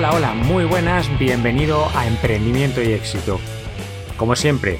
Hola, hola, muy buenas, bienvenido a Emprendimiento y Éxito. Como siempre,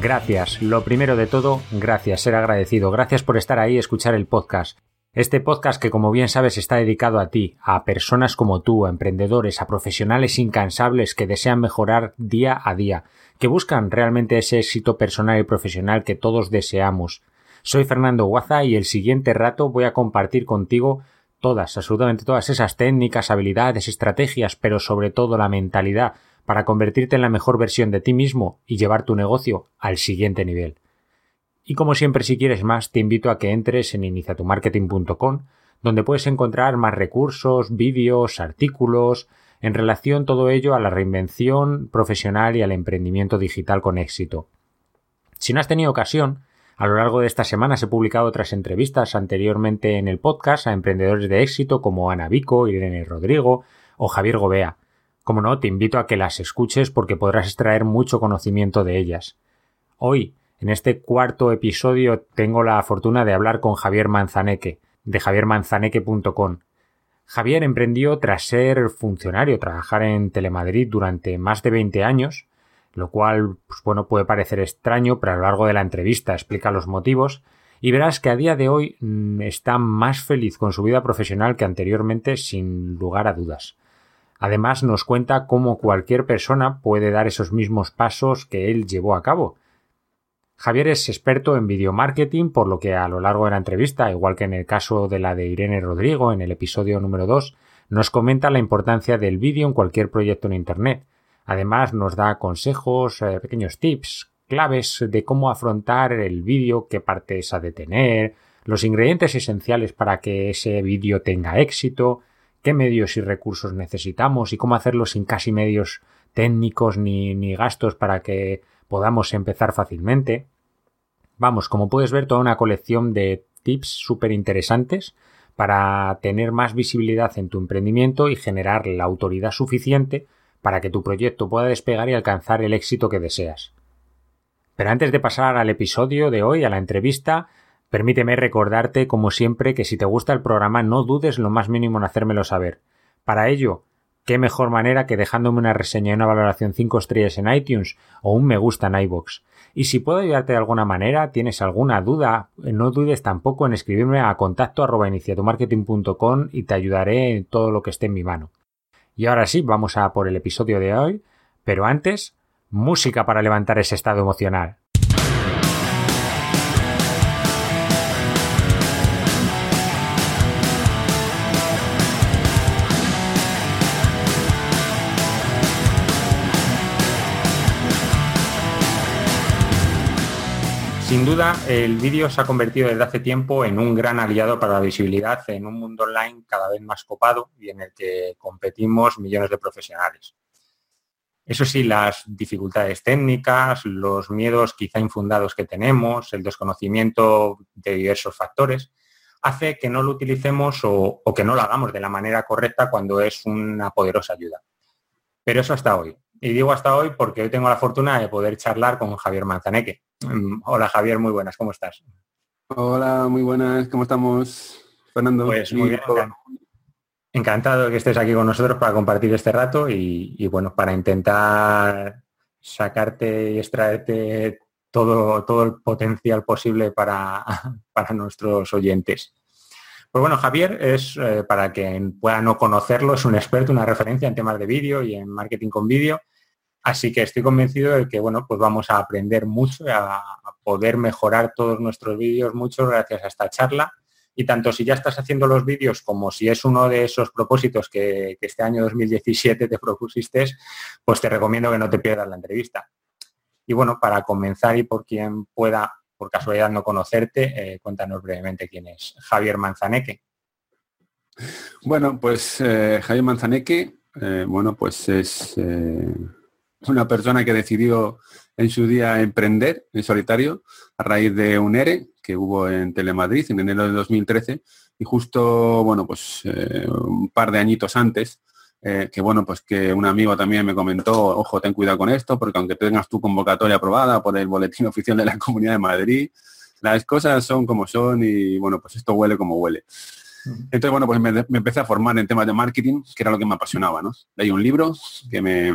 gracias, lo primero de todo, gracias, ser agradecido, gracias por estar ahí y escuchar el podcast. Este podcast que como bien sabes está dedicado a ti, a personas como tú, a emprendedores, a profesionales incansables que desean mejorar día a día, que buscan realmente ese éxito personal y profesional que todos deseamos. Soy Fernando Guaza y el siguiente rato voy a compartir contigo todas, absolutamente todas esas técnicas, habilidades, estrategias, pero sobre todo la mentalidad para convertirte en la mejor versión de ti mismo y llevar tu negocio al siguiente nivel. Y como siempre, si quieres más, te invito a que entres en iniciatumarketing.com, donde puedes encontrar más recursos, vídeos, artículos, en relación todo ello a la reinvención profesional y al emprendimiento digital con éxito. Si no has tenido ocasión, a lo largo de esta semana he publicado otras entrevistas anteriormente en el podcast a emprendedores de éxito como Ana Vico, Irene Rodrigo o Javier Gobea. Como no, te invito a que las escuches porque podrás extraer mucho conocimiento de ellas. Hoy, en este cuarto episodio, tengo la fortuna de hablar con Javier Manzaneque, de javiermanzaneque.com. Javier emprendió tras ser funcionario, trabajar en Telemadrid durante más de 20 años, lo cual, pues bueno, puede parecer extraño, pero a lo largo de la entrevista explica los motivos y verás que a día de hoy mm, está más feliz con su vida profesional que anteriormente, sin lugar a dudas. Además, nos cuenta cómo cualquier persona puede dar esos mismos pasos que él llevó a cabo. Javier es experto en video marketing, por lo que a lo largo de la entrevista, igual que en el caso de la de Irene Rodrigo en el episodio número 2, nos comenta la importancia del vídeo en cualquier proyecto en Internet, Además nos da consejos, eh, pequeños tips, claves de cómo afrontar el vídeo, qué partes ha de tener, los ingredientes esenciales para que ese vídeo tenga éxito, qué medios y recursos necesitamos y cómo hacerlo sin casi medios técnicos ni, ni gastos para que podamos empezar fácilmente. Vamos, como puedes ver, toda una colección de tips súper interesantes para tener más visibilidad en tu emprendimiento y generar la autoridad suficiente para que tu proyecto pueda despegar y alcanzar el éxito que deseas. Pero antes de pasar al episodio de hoy, a la entrevista, permíteme recordarte, como siempre, que si te gusta el programa no dudes lo más mínimo en hacérmelo saber. Para ello, qué mejor manera que dejándome una reseña y una valoración 5 estrellas en iTunes o un me gusta en iBox. Y si puedo ayudarte de alguna manera, tienes alguna duda, no dudes tampoco en escribirme a contacto y te ayudaré en todo lo que esté en mi mano. Y ahora sí, vamos a por el episodio de hoy, pero antes, música para levantar ese estado emocional. Sin duda, el vídeo se ha convertido desde hace tiempo en un gran aliado para la visibilidad en un mundo online cada vez más copado y en el que competimos millones de profesionales. Eso sí, las dificultades técnicas, los miedos quizá infundados que tenemos, el desconocimiento de diversos factores, hace que no lo utilicemos o, que no lo hagamos de la manera correcta cuando es una poderosa ayuda. Pero eso hasta hoy. Y digo hasta hoy porque hoy tengo la fortuna de poder charlar con Javier Manzaneque. Mm, hola Javier, muy buenas, ¿cómo estás? Hola, muy buenas, ¿cómo estamos? Fernando. Pues muy bien, encantado de que estés aquí con nosotros para compartir este rato y, bueno, para intentar sacarte y extraerte todo, todo el potencial posible para, para nuestros oyentes. Pues bueno, Javier es, eh, para quien pueda no conocerlo, es un experto, una referencia en temas de vídeo y en marketing con vídeo. Así que estoy convencido de que, bueno, pues vamos a aprender mucho, a, a poder mejorar todos nuestros vídeos mucho gracias a esta charla. Y tanto si ya estás haciendo los vídeos como si es uno de esos propósitos que, este año 2017 te propusiste, pues te recomiendo que no te pierdas la entrevista. Y bueno, para comenzar y por quien pueda, por casualidad, no conocerte, eh, cuéntanos brevemente quién es Javier Manzaneque. Bueno, pues eh, Javier Manzaneque, eh, bueno, pues es una persona que decidió en su día emprender en solitario a raíz de un ERE que hubo en Telemadrid en enero de 2013 y justo, bueno, pues eh, un par de añitos antes, eh, que bueno, pues que un amigo también me comentó, ojo, ten cuidado con esto, porque aunque tengas tu convocatoria aprobada por el Boletín Oficial de la Comunidad de Madrid, las cosas son como son y bueno, pues esto huele como huele. Entonces, bueno, pues me, me, empecé a formar en temas de marketing, que era lo que me apasionaba, ¿no? Leí un libro que me,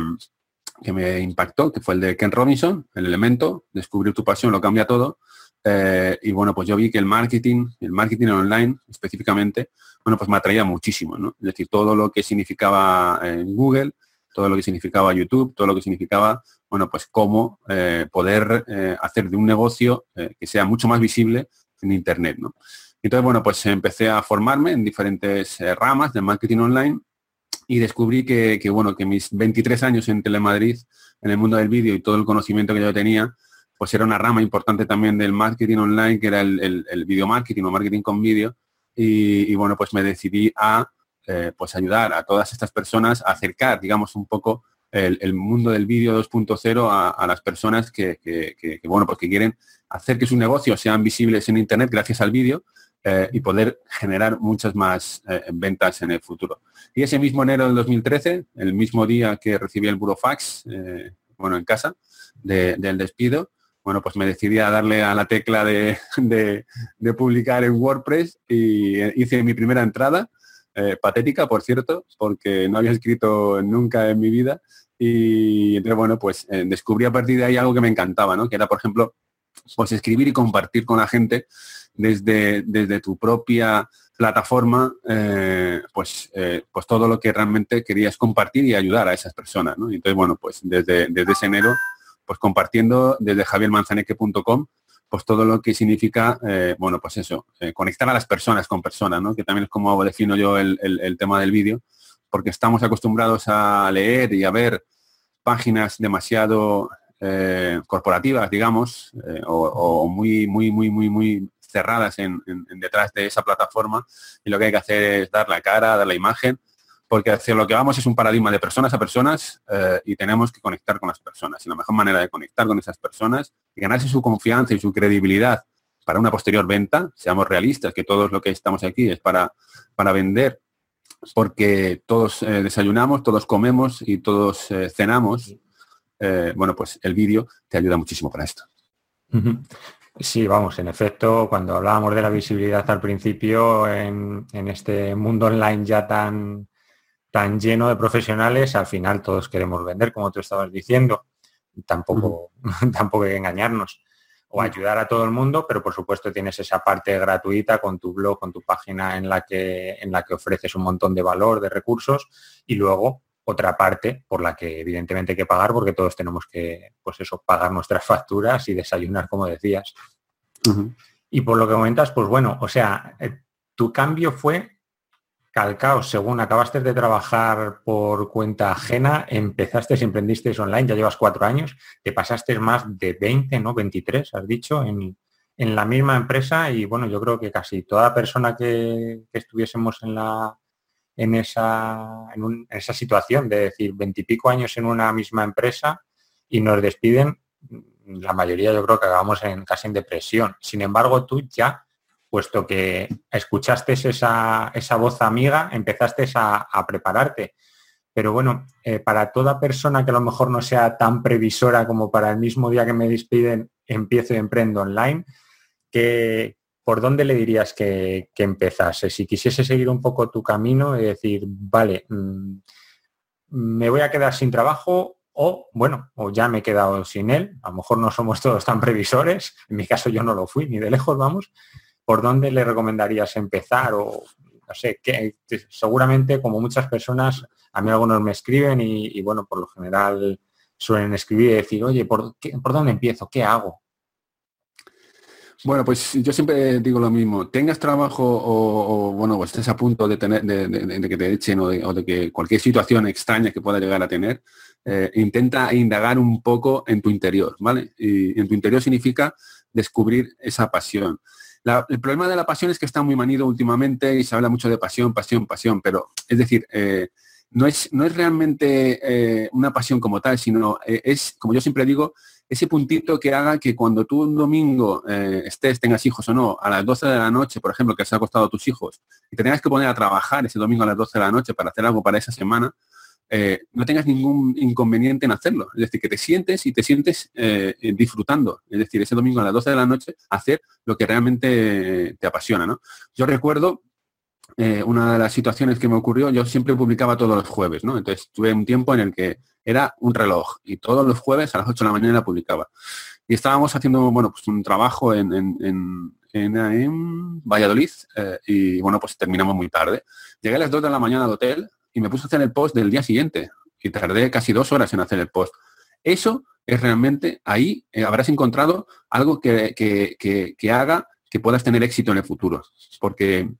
que me impactó, que fue el de Ken Robinson, El elemento, descubrir tu pasión lo cambia todo. Eh, y bueno, pues yo vi que el marketing, el marketing online específicamente, bueno, pues me atraía muchísimo, ¿no? Es decir, todo lo que significaba en Google, todo lo que significaba YouTube, todo lo que significaba, bueno, pues cómo eh, poder eh, hacer de un negocio que sea mucho más visible en Internet, ¿no? Entonces, bueno, pues empecé a formarme en diferentes ramas de marketing online y descubrí que, bueno, que mis 23 años en Telemadrid, en el mundo del vídeo y todo el conocimiento que yo tenía, pues era una rama importante también del marketing online, que era el, el, video marketing o marketing con vídeo. Y, bueno, pues me decidí a eh, pues ayudar a todas estas personas a acercar, digamos, un poco el, mundo del vídeo 2.0 a, las personas que, que, bueno, pues que quieren hacer que sus negocios sean visibles en Internet gracias al vídeo eh, y poder generar muchas más eh, ventas en el futuro. Y ese mismo enero del 2013, el mismo día que recibí el burofax, eh, bueno, en casa, del despido, bueno, pues me decidí a darle a la tecla de, publicar en WordPress y hice mi primera entrada, patética, por cierto, porque no había escrito nunca en mi vida. Y bueno, pues descubrí a partir de ahí algo que me encantaba, ¿no? Que era, por ejemplo, pues escribir y compartir con la gente desde, desde tu propia plataforma, eh, pues, eh, pues todo lo que realmente querías compartir y ayudar a esas personas. ¿no? Entonces, bueno, pues desde, desde ese enero, pues compartiendo desde javiermanzaneque.com, pues todo lo que significa, eh, bueno, pues eso, conectar a las personas con personas, ¿no? que también es como defino yo el, el tema del vídeo, porque estamos acostumbrados a leer y a ver páginas demasiado corporativas, digamos, eh, o, muy, muy, muy, muy, muy cerradas en, detrás de esa plataforma y lo que hay que hacer es dar la cara, dar la imagen, porque hacia lo que vamos es un paradigma de personas a personas eh, y tenemos que conectar con las personas. Y la mejor manera de conectar con esas personas y ganarse su confianza y su credibilidad para una posterior venta, seamos realistas, que todos lo que estamos aquí es para, para vender, porque todos desayunamos, todos comemos y todos cenamos eh, bueno, pues el vídeo te ayuda muchísimo para esto. Sí, vamos, en efecto, cuando hablábamos de la visibilidad al principio en, este mundo online ya tan, tan lleno de profesionales, al final todos queremos vender, como tú estabas diciendo. Tampoco, tampoco hay que engañarnos o ayudar a todo el mundo, pero por supuesto tienes esa parte gratuita con tu blog, con tu página en la que, en la que ofreces un montón de valor, de recursos, y luego otra parte por la que evidentemente hay que pagar porque todos tenemos que, pues eso, pagar nuestras facturas y desayunar, como decías. Y por lo que comentas, pues bueno, o sea, eh, tu cambio fue calcao, según acabaste de trabajar por cuenta ajena, empezaste y emprendiste online, ya llevas cuatro años, te pasaste más de 20, ¿no? 23, has dicho, en, la misma empresa y bueno, yo creo que casi toda persona que estuviésemos en la, en esa, en, esa situación de decir veintipico años en una misma empresa y nos despiden, la mayoría yo creo que acabamos en, casi en depresión. Sin embargo, tú ya, puesto que escuchaste esa, esa voz amiga, empezaste a, prepararte. Pero bueno, eh, para toda persona que a lo mejor no sea tan previsora como para el mismo día que me despiden, empiezo y emprendo online, que ¿por dónde le dirías que, empezase? Si quisiese seguir un poco tu camino y decir, vale, mm, me voy a quedar sin trabajo o, bueno, o ya me he quedado sin él, a lo mejor no somos todos tan previsores, en mi caso yo no lo fui, ni de lejos, vamos, ¿por dónde le recomendarías empezar? O no sé, que seguramente como muchas personas, a mí algunos me escriben y, bueno, por lo general suelen escribir y decir, oye, ¿por, ¿por dónde empiezo? ¿Qué hago? Bueno, pues yo siempre digo lo mismo. Tengas trabajo o, bueno, pues estés a punto de tener, de, que te echen o, de, que cualquier situación extraña que pueda llegar a tener, eh, intenta indagar un poco en tu interior, ¿vale? Y en tu interior significa descubrir esa pasión. el problema de la pasión es que está muy manido últimamente y se habla mucho de pasión, pasión, pasión, pero es decir, eh, no, es, no es realmente eh, una pasión como tal, sino es, como yo siempre digo, ese puntito que haga que cuando tú un domingo eh, estés, tengas hijos o no, a las 12 de la noche, por ejemplo, que se ha costado a tus hijos, y te tengas que poner a trabajar ese domingo a las 12 de la noche para hacer algo para esa semana, eh, no tengas ningún inconveniente en hacerlo. Es decir, que te sientes y te sientes eh, disfrutando. Es decir, ese domingo a las 12 de la noche, hacer lo que realmente te apasiona. ¿no? Yo recuerdo una de las situaciones que me ocurrió, yo siempre publicaba todos los jueves, ¿no? Entonces tuve un tiempo en el que era un reloj y todos los jueves a las 8 de la mañana publicaba. Y estábamos haciendo, bueno, pues un trabajo en, en, en, Valladolid eh, y, bueno, pues terminamos muy tarde. Llegué a las 2 de la mañana al hotel y me puse a hacer el post del día siguiente y tardé casi dos horas en hacer el post. Eso es realmente, ahí eh, habrás encontrado algo que, que, que haga que puedas tener éxito en el futuro. Porque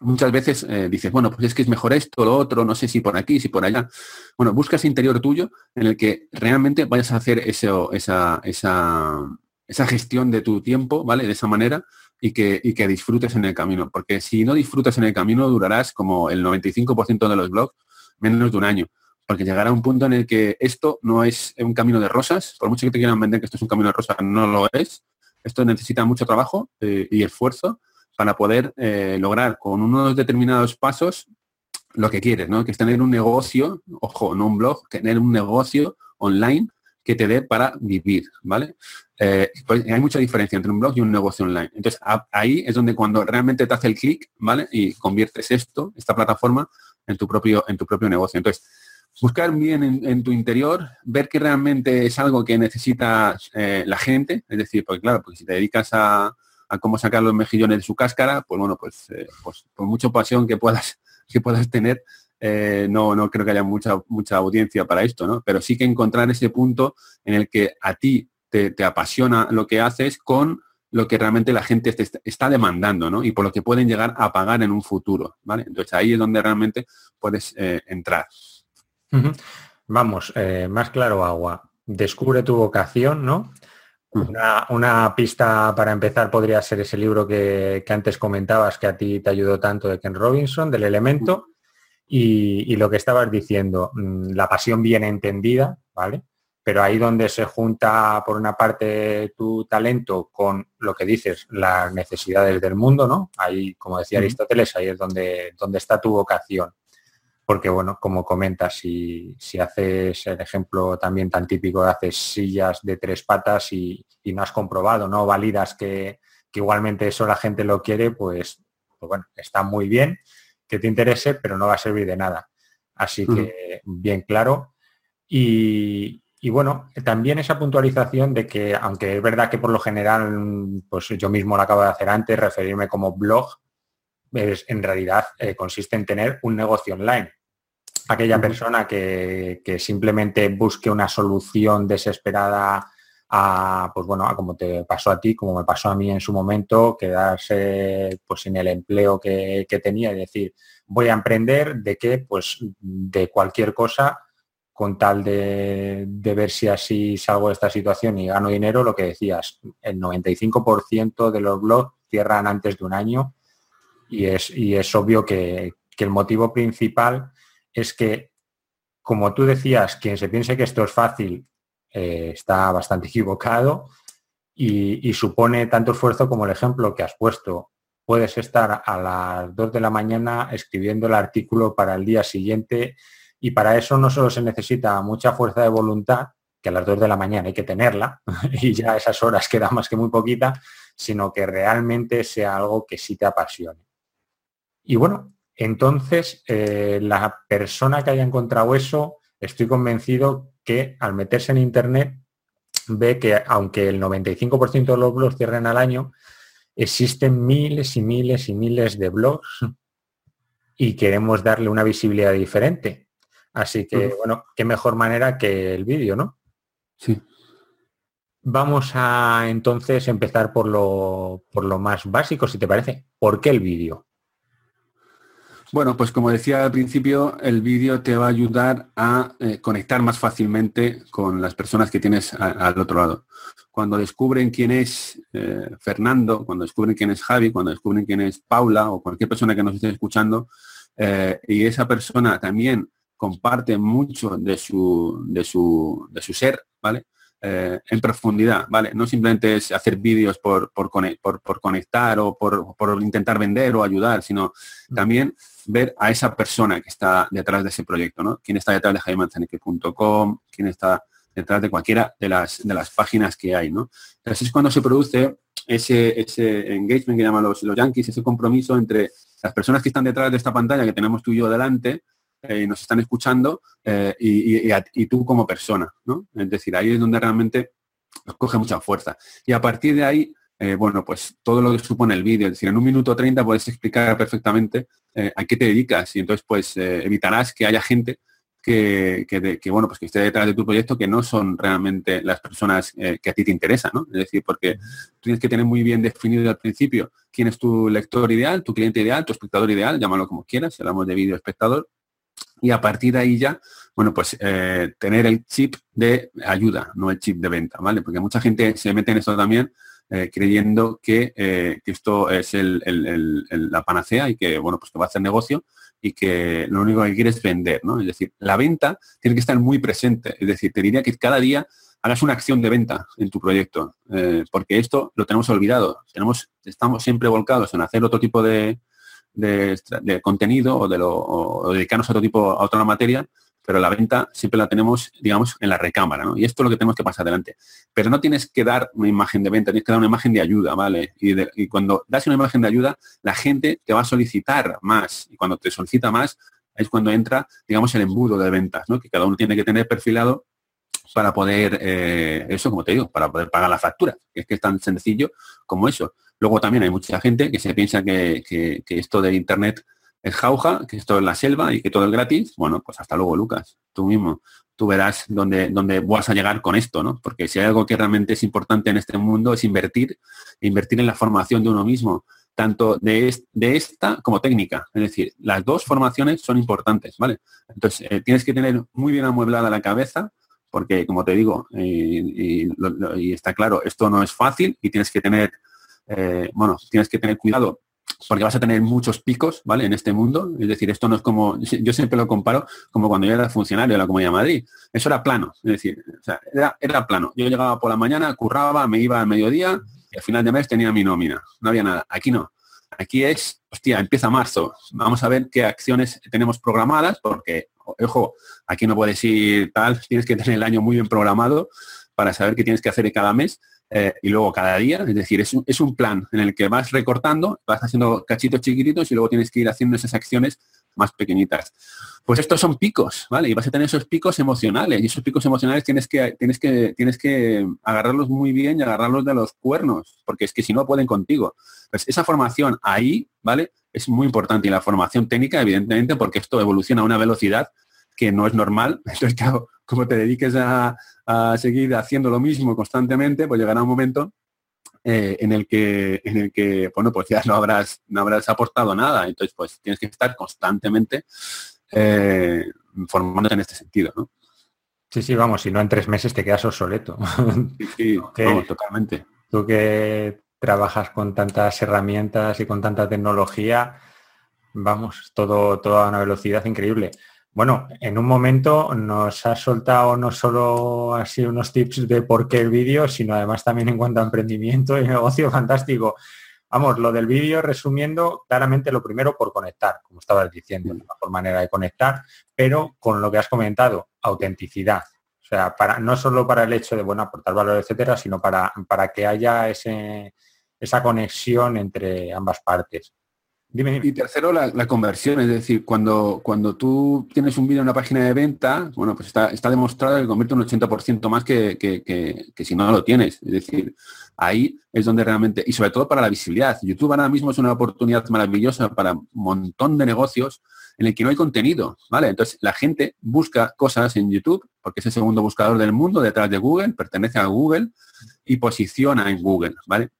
muchas veces eh, dices, bueno, pues es que es mejor esto, lo otro, no sé si por aquí, si por allá. Bueno, busca ese interior tuyo en el que realmente vayas a hacer eso, esa, esa, esa gestión de tu tiempo, ¿vale? De esa manera y que, y que disfrutes en el camino. Porque si no disfrutas en el camino, durarás como el 95% de los blogs menos de un año. Porque llegará un punto en el que esto no es un camino de rosas, por mucho que te quieran vender que esto es un camino de rosas, no lo es. Esto necesita mucho trabajo eh, y esfuerzo para poder eh, lograr con unos determinados pasos lo que quieres, ¿no? Que es tener un negocio, ojo, no un blog, tener un negocio online que te dé para vivir, ¿vale? Eh, pues hay mucha diferencia entre un blog y un negocio online. Entonces, ahí es donde cuando realmente te hace el clic, ¿vale? Y conviertes esto, esta plataforma, en tu propio, en tu propio negocio. Entonces, buscar bien en, tu interior, ver que realmente es algo que necesita eh, la gente, es decir, porque claro, porque si te dedicas a, a cómo sacar los mejillones de su cáscara, pues bueno, pues, eh, pues por mucha pasión que puedas, que puedas tener, eh, no, no creo que haya mucha, mucha audiencia para esto, ¿no? Pero sí que encontrar ese punto en el que a ti te, apasiona lo que haces con lo que realmente la gente te está demandando, ¿no? Y por lo que pueden llegar a pagar en un futuro, ¿vale? Entonces ahí es donde realmente puedes eh, entrar. Vamos, más claro agua. Descubre tu vocación, ¿no? Una, pista para empezar podría ser ese libro que, antes comentabas que a ti te ayudó tanto de Ken Robinson, del elemento, y, lo que estabas diciendo, mm, la pasión bien entendida, ¿vale? Pero ahí donde se junta por una parte tu talento con lo que dices, las necesidades del mundo, ¿no? Ahí, como decía Aristóteles, ahí es donde, donde está tu vocación porque bueno, como comentas, si, si, haces el ejemplo también tan típico de haces sillas de tres patas y, no has comprobado, no validas que, igualmente eso la gente lo quiere, pues, pues, bueno, está muy bien que te interese, pero no va a servir de nada. Así que bien claro. Y, y, bueno, también esa puntualización de que, aunque es verdad que por lo general, pues yo mismo lo acabo de hacer antes, referirme como blog, en realidad eh, consiste en tener un negocio online. Aquella persona que, simplemente busque una solución desesperada a, pues bueno, a como te pasó a ti, como me pasó a mí en su momento, quedarse pues sin el empleo que, tenía y decir, voy a emprender de qué, pues de cualquier cosa con tal de, de, ver si así salgo de esta situación y gano dinero, lo que decías, el 95% de los blogs cierran antes de un año y es, y es obvio que, el motivo principal es que, como tú decías, quien se piense que esto es fácil eh, está bastante equivocado y, supone tanto esfuerzo como el ejemplo que has puesto. Puedes estar a las 2 de la mañana escribiendo el artículo para el día siguiente y para eso no solo se necesita mucha fuerza de voluntad, que a las 2 de la mañana hay que tenerla y ya esas horas quedan más que muy poquita, sino que realmente sea algo que sí te apasione. Y bueno, entonces eh, la persona que haya encontrado eso, estoy convencido que al meterse en Internet ve que aunque el 95% de los blogs cierren al año, existen miles y miles y miles de blogs y queremos darle una visibilidad diferente. Así que, bueno, qué mejor manera que el vídeo, ¿no? Sí. Vamos a entonces empezar por lo, por lo más básico, si te parece. ¿Por qué el vídeo? Bueno, pues como decía al principio, el vídeo te va a ayudar a eh, conectar más fácilmente con las personas que tienes al otro lado. Cuando descubren quién es eh, Fernando, cuando descubren quién es Javi, cuando descubren quién es Paula o cualquier persona que nos esté escuchando, eh, y esa persona también comparte mucho de su, de su, de su ser, ¿vale? Eh, en profundidad, ¿vale? No simplemente es hacer vídeos por, por, por, conectar o por, intentar vender o ayudar, sino también ver a esa persona que está detrás de ese proyecto, ¿no? Quién está detrás de jaimanzaneque.com, quién está detrás de cualquiera de las, de las páginas que hay, ¿no? Entonces es cuando se produce ese, ese engagement que llaman los, los yankees, ese compromiso entre las personas que están detrás de esta pantalla que tenemos tú y yo delante, eh, nos están escuchando eh, y, tú como persona, ¿no? Es decir, ahí es donde realmente coge mucha fuerza. Y a partir de ahí, eh, bueno, pues todo lo que supone el vídeo, es decir, en un minuto 30 puedes explicar perfectamente a qué te dedicas y entonces pues evitarás que haya gente que, que, bueno, pues que esté detrás de tu proyecto que no son realmente las personas que a ti te interesan, ¿no? Es decir, porque tienes que tener muy bien definido al principio quién es tu lector ideal, tu cliente ideal, tu espectador ideal, llámalo como quieras, si hablamos de vídeo espectador, y a partir de ahí ya, bueno, pues eh, tener el chip de ayuda, no el chip de venta, ¿vale? Porque mucha gente se mete en esto también eh, creyendo que, eh, esto es la panacea y que, bueno, pues que va a hacer negocio y que lo único que quiere es vender, ¿no? Es decir, la venta tiene que estar muy presente. Es decir, te diría que cada día hagas una acción de venta en tu proyecto, porque esto lo tenemos olvidado. Tenemos, estamos siempre volcados en hacer otro tipo de, de, contenido o, de lo, dedicarnos a otro tipo, a otra materia, pero la venta siempre la tenemos, digamos, en la recámara, ¿no? Y esto es lo que tenemos que pasar adelante. Pero no tienes que dar una imagen de venta, tienes que dar una imagen de ayuda, ¿vale? Y, cuando das una imagen de ayuda, la gente te va a solicitar más. Y cuando te solicita más, es cuando entra, digamos, el embudo de ventas, ¿no? Que cada uno tiene que tener perfilado para poder, eh, eso como te digo, para poder pagar la factura. Es que es tan sencillo como eso. Luego también hay mucha gente que se piensa que, esto de Internet es jauja, que esto es la selva y que todo es gratis. Bueno, pues hasta luego, Lucas. Tú mismo, tú verás dónde, dónde vas a llegar con esto, ¿no? Porque si hay algo que realmente es importante en este mundo es invertir, invertir en la formación de uno mismo, tanto de, de esta como técnica. Es decir, las dos formaciones son importantes, ¿vale? Entonces, eh, tienes que tener muy bien amueblada la cabeza, porque como te digo, y, está claro, esto no es fácil y tienes que tener eh, bueno, tienes que tener cuidado porque vas a tener muchos picos, ¿vale? En este mundo. Es decir, esto no es como, yo siempre lo comparo como cuando yo era funcionario de la Comunidad de Madrid. Eso era plano, es decir, era, plano. Yo llegaba por la mañana, curraba, me iba al mediodía y al final de mes tenía mi nómina. No había nada. Aquí no. Aquí es, hostia, empieza marzo. Vamos a ver qué acciones tenemos programadas, porque, ojo, aquí no puedes ir tal, tienes que tener el año muy bien programado para saber qué tienes que hacer cada mes eh, y luego cada día, es decir, es un, es un, plan en el que vas recortando, vas haciendo cachitos chiquititos y luego tienes que ir haciendo esas acciones más pequeñitas. Pues estos son picos, ¿vale? Y vas a tener esos picos emocionales y esos picos emocionales tienes que, tienes que, tienes que agarrarlos muy bien y agarrarlos de los cuernos, porque es que si no pueden contigo. Pues esa formación ahí, ¿vale? Es muy importante y la formación técnica, evidentemente, porque esto evoluciona a una velocidad que no es normal. Entonces, claro, como te dediques a, seguir haciendo lo mismo constantemente, pues llegará un momento eh, en el que en el que bueno pues ya no habrás no habrás aportado nada. Entonces pues tienes que estar constantemente eh, formándote en este sentido ¿no? sí sí vamos si no en tres meses te quedas obsoleto. Sí, totalmente. Tú que trabajas con tantas herramientas y con tanta tecnología vamos todo toda una velocidad increíble bueno, en un momento nos ha soltado no solo así unos tips de por qué el vídeo, sino además también en cuanto a emprendimiento y negocio fantástico. Vamos, lo del vídeo resumiendo, claramente lo primero por conectar, como estabas diciendo, la mejor manera de conectar, pero con lo que has comentado, autenticidad. O sea, para, no solo para el hecho de bueno, aportar valor, etcétera, sino para, para que haya ese, esa conexión entre ambas partes. Y tercero, la, conversión, es decir, cuando, cuando tú tienes un vídeo en una página de venta, bueno, pues está, está demostrado que convierte un 80% más que, que, si no lo tienes. Es decir, ahí es donde realmente, y sobre todo para la visibilidad. YouTube ahora mismo es una oportunidad maravillosa para un montón de negocios en el que no hay contenido, ¿vale? Entonces la gente busca cosas en YouTube, porque es el segundo buscador del mundo detrás de Google, pertenece a Google y posiciona en Google, ¿vale?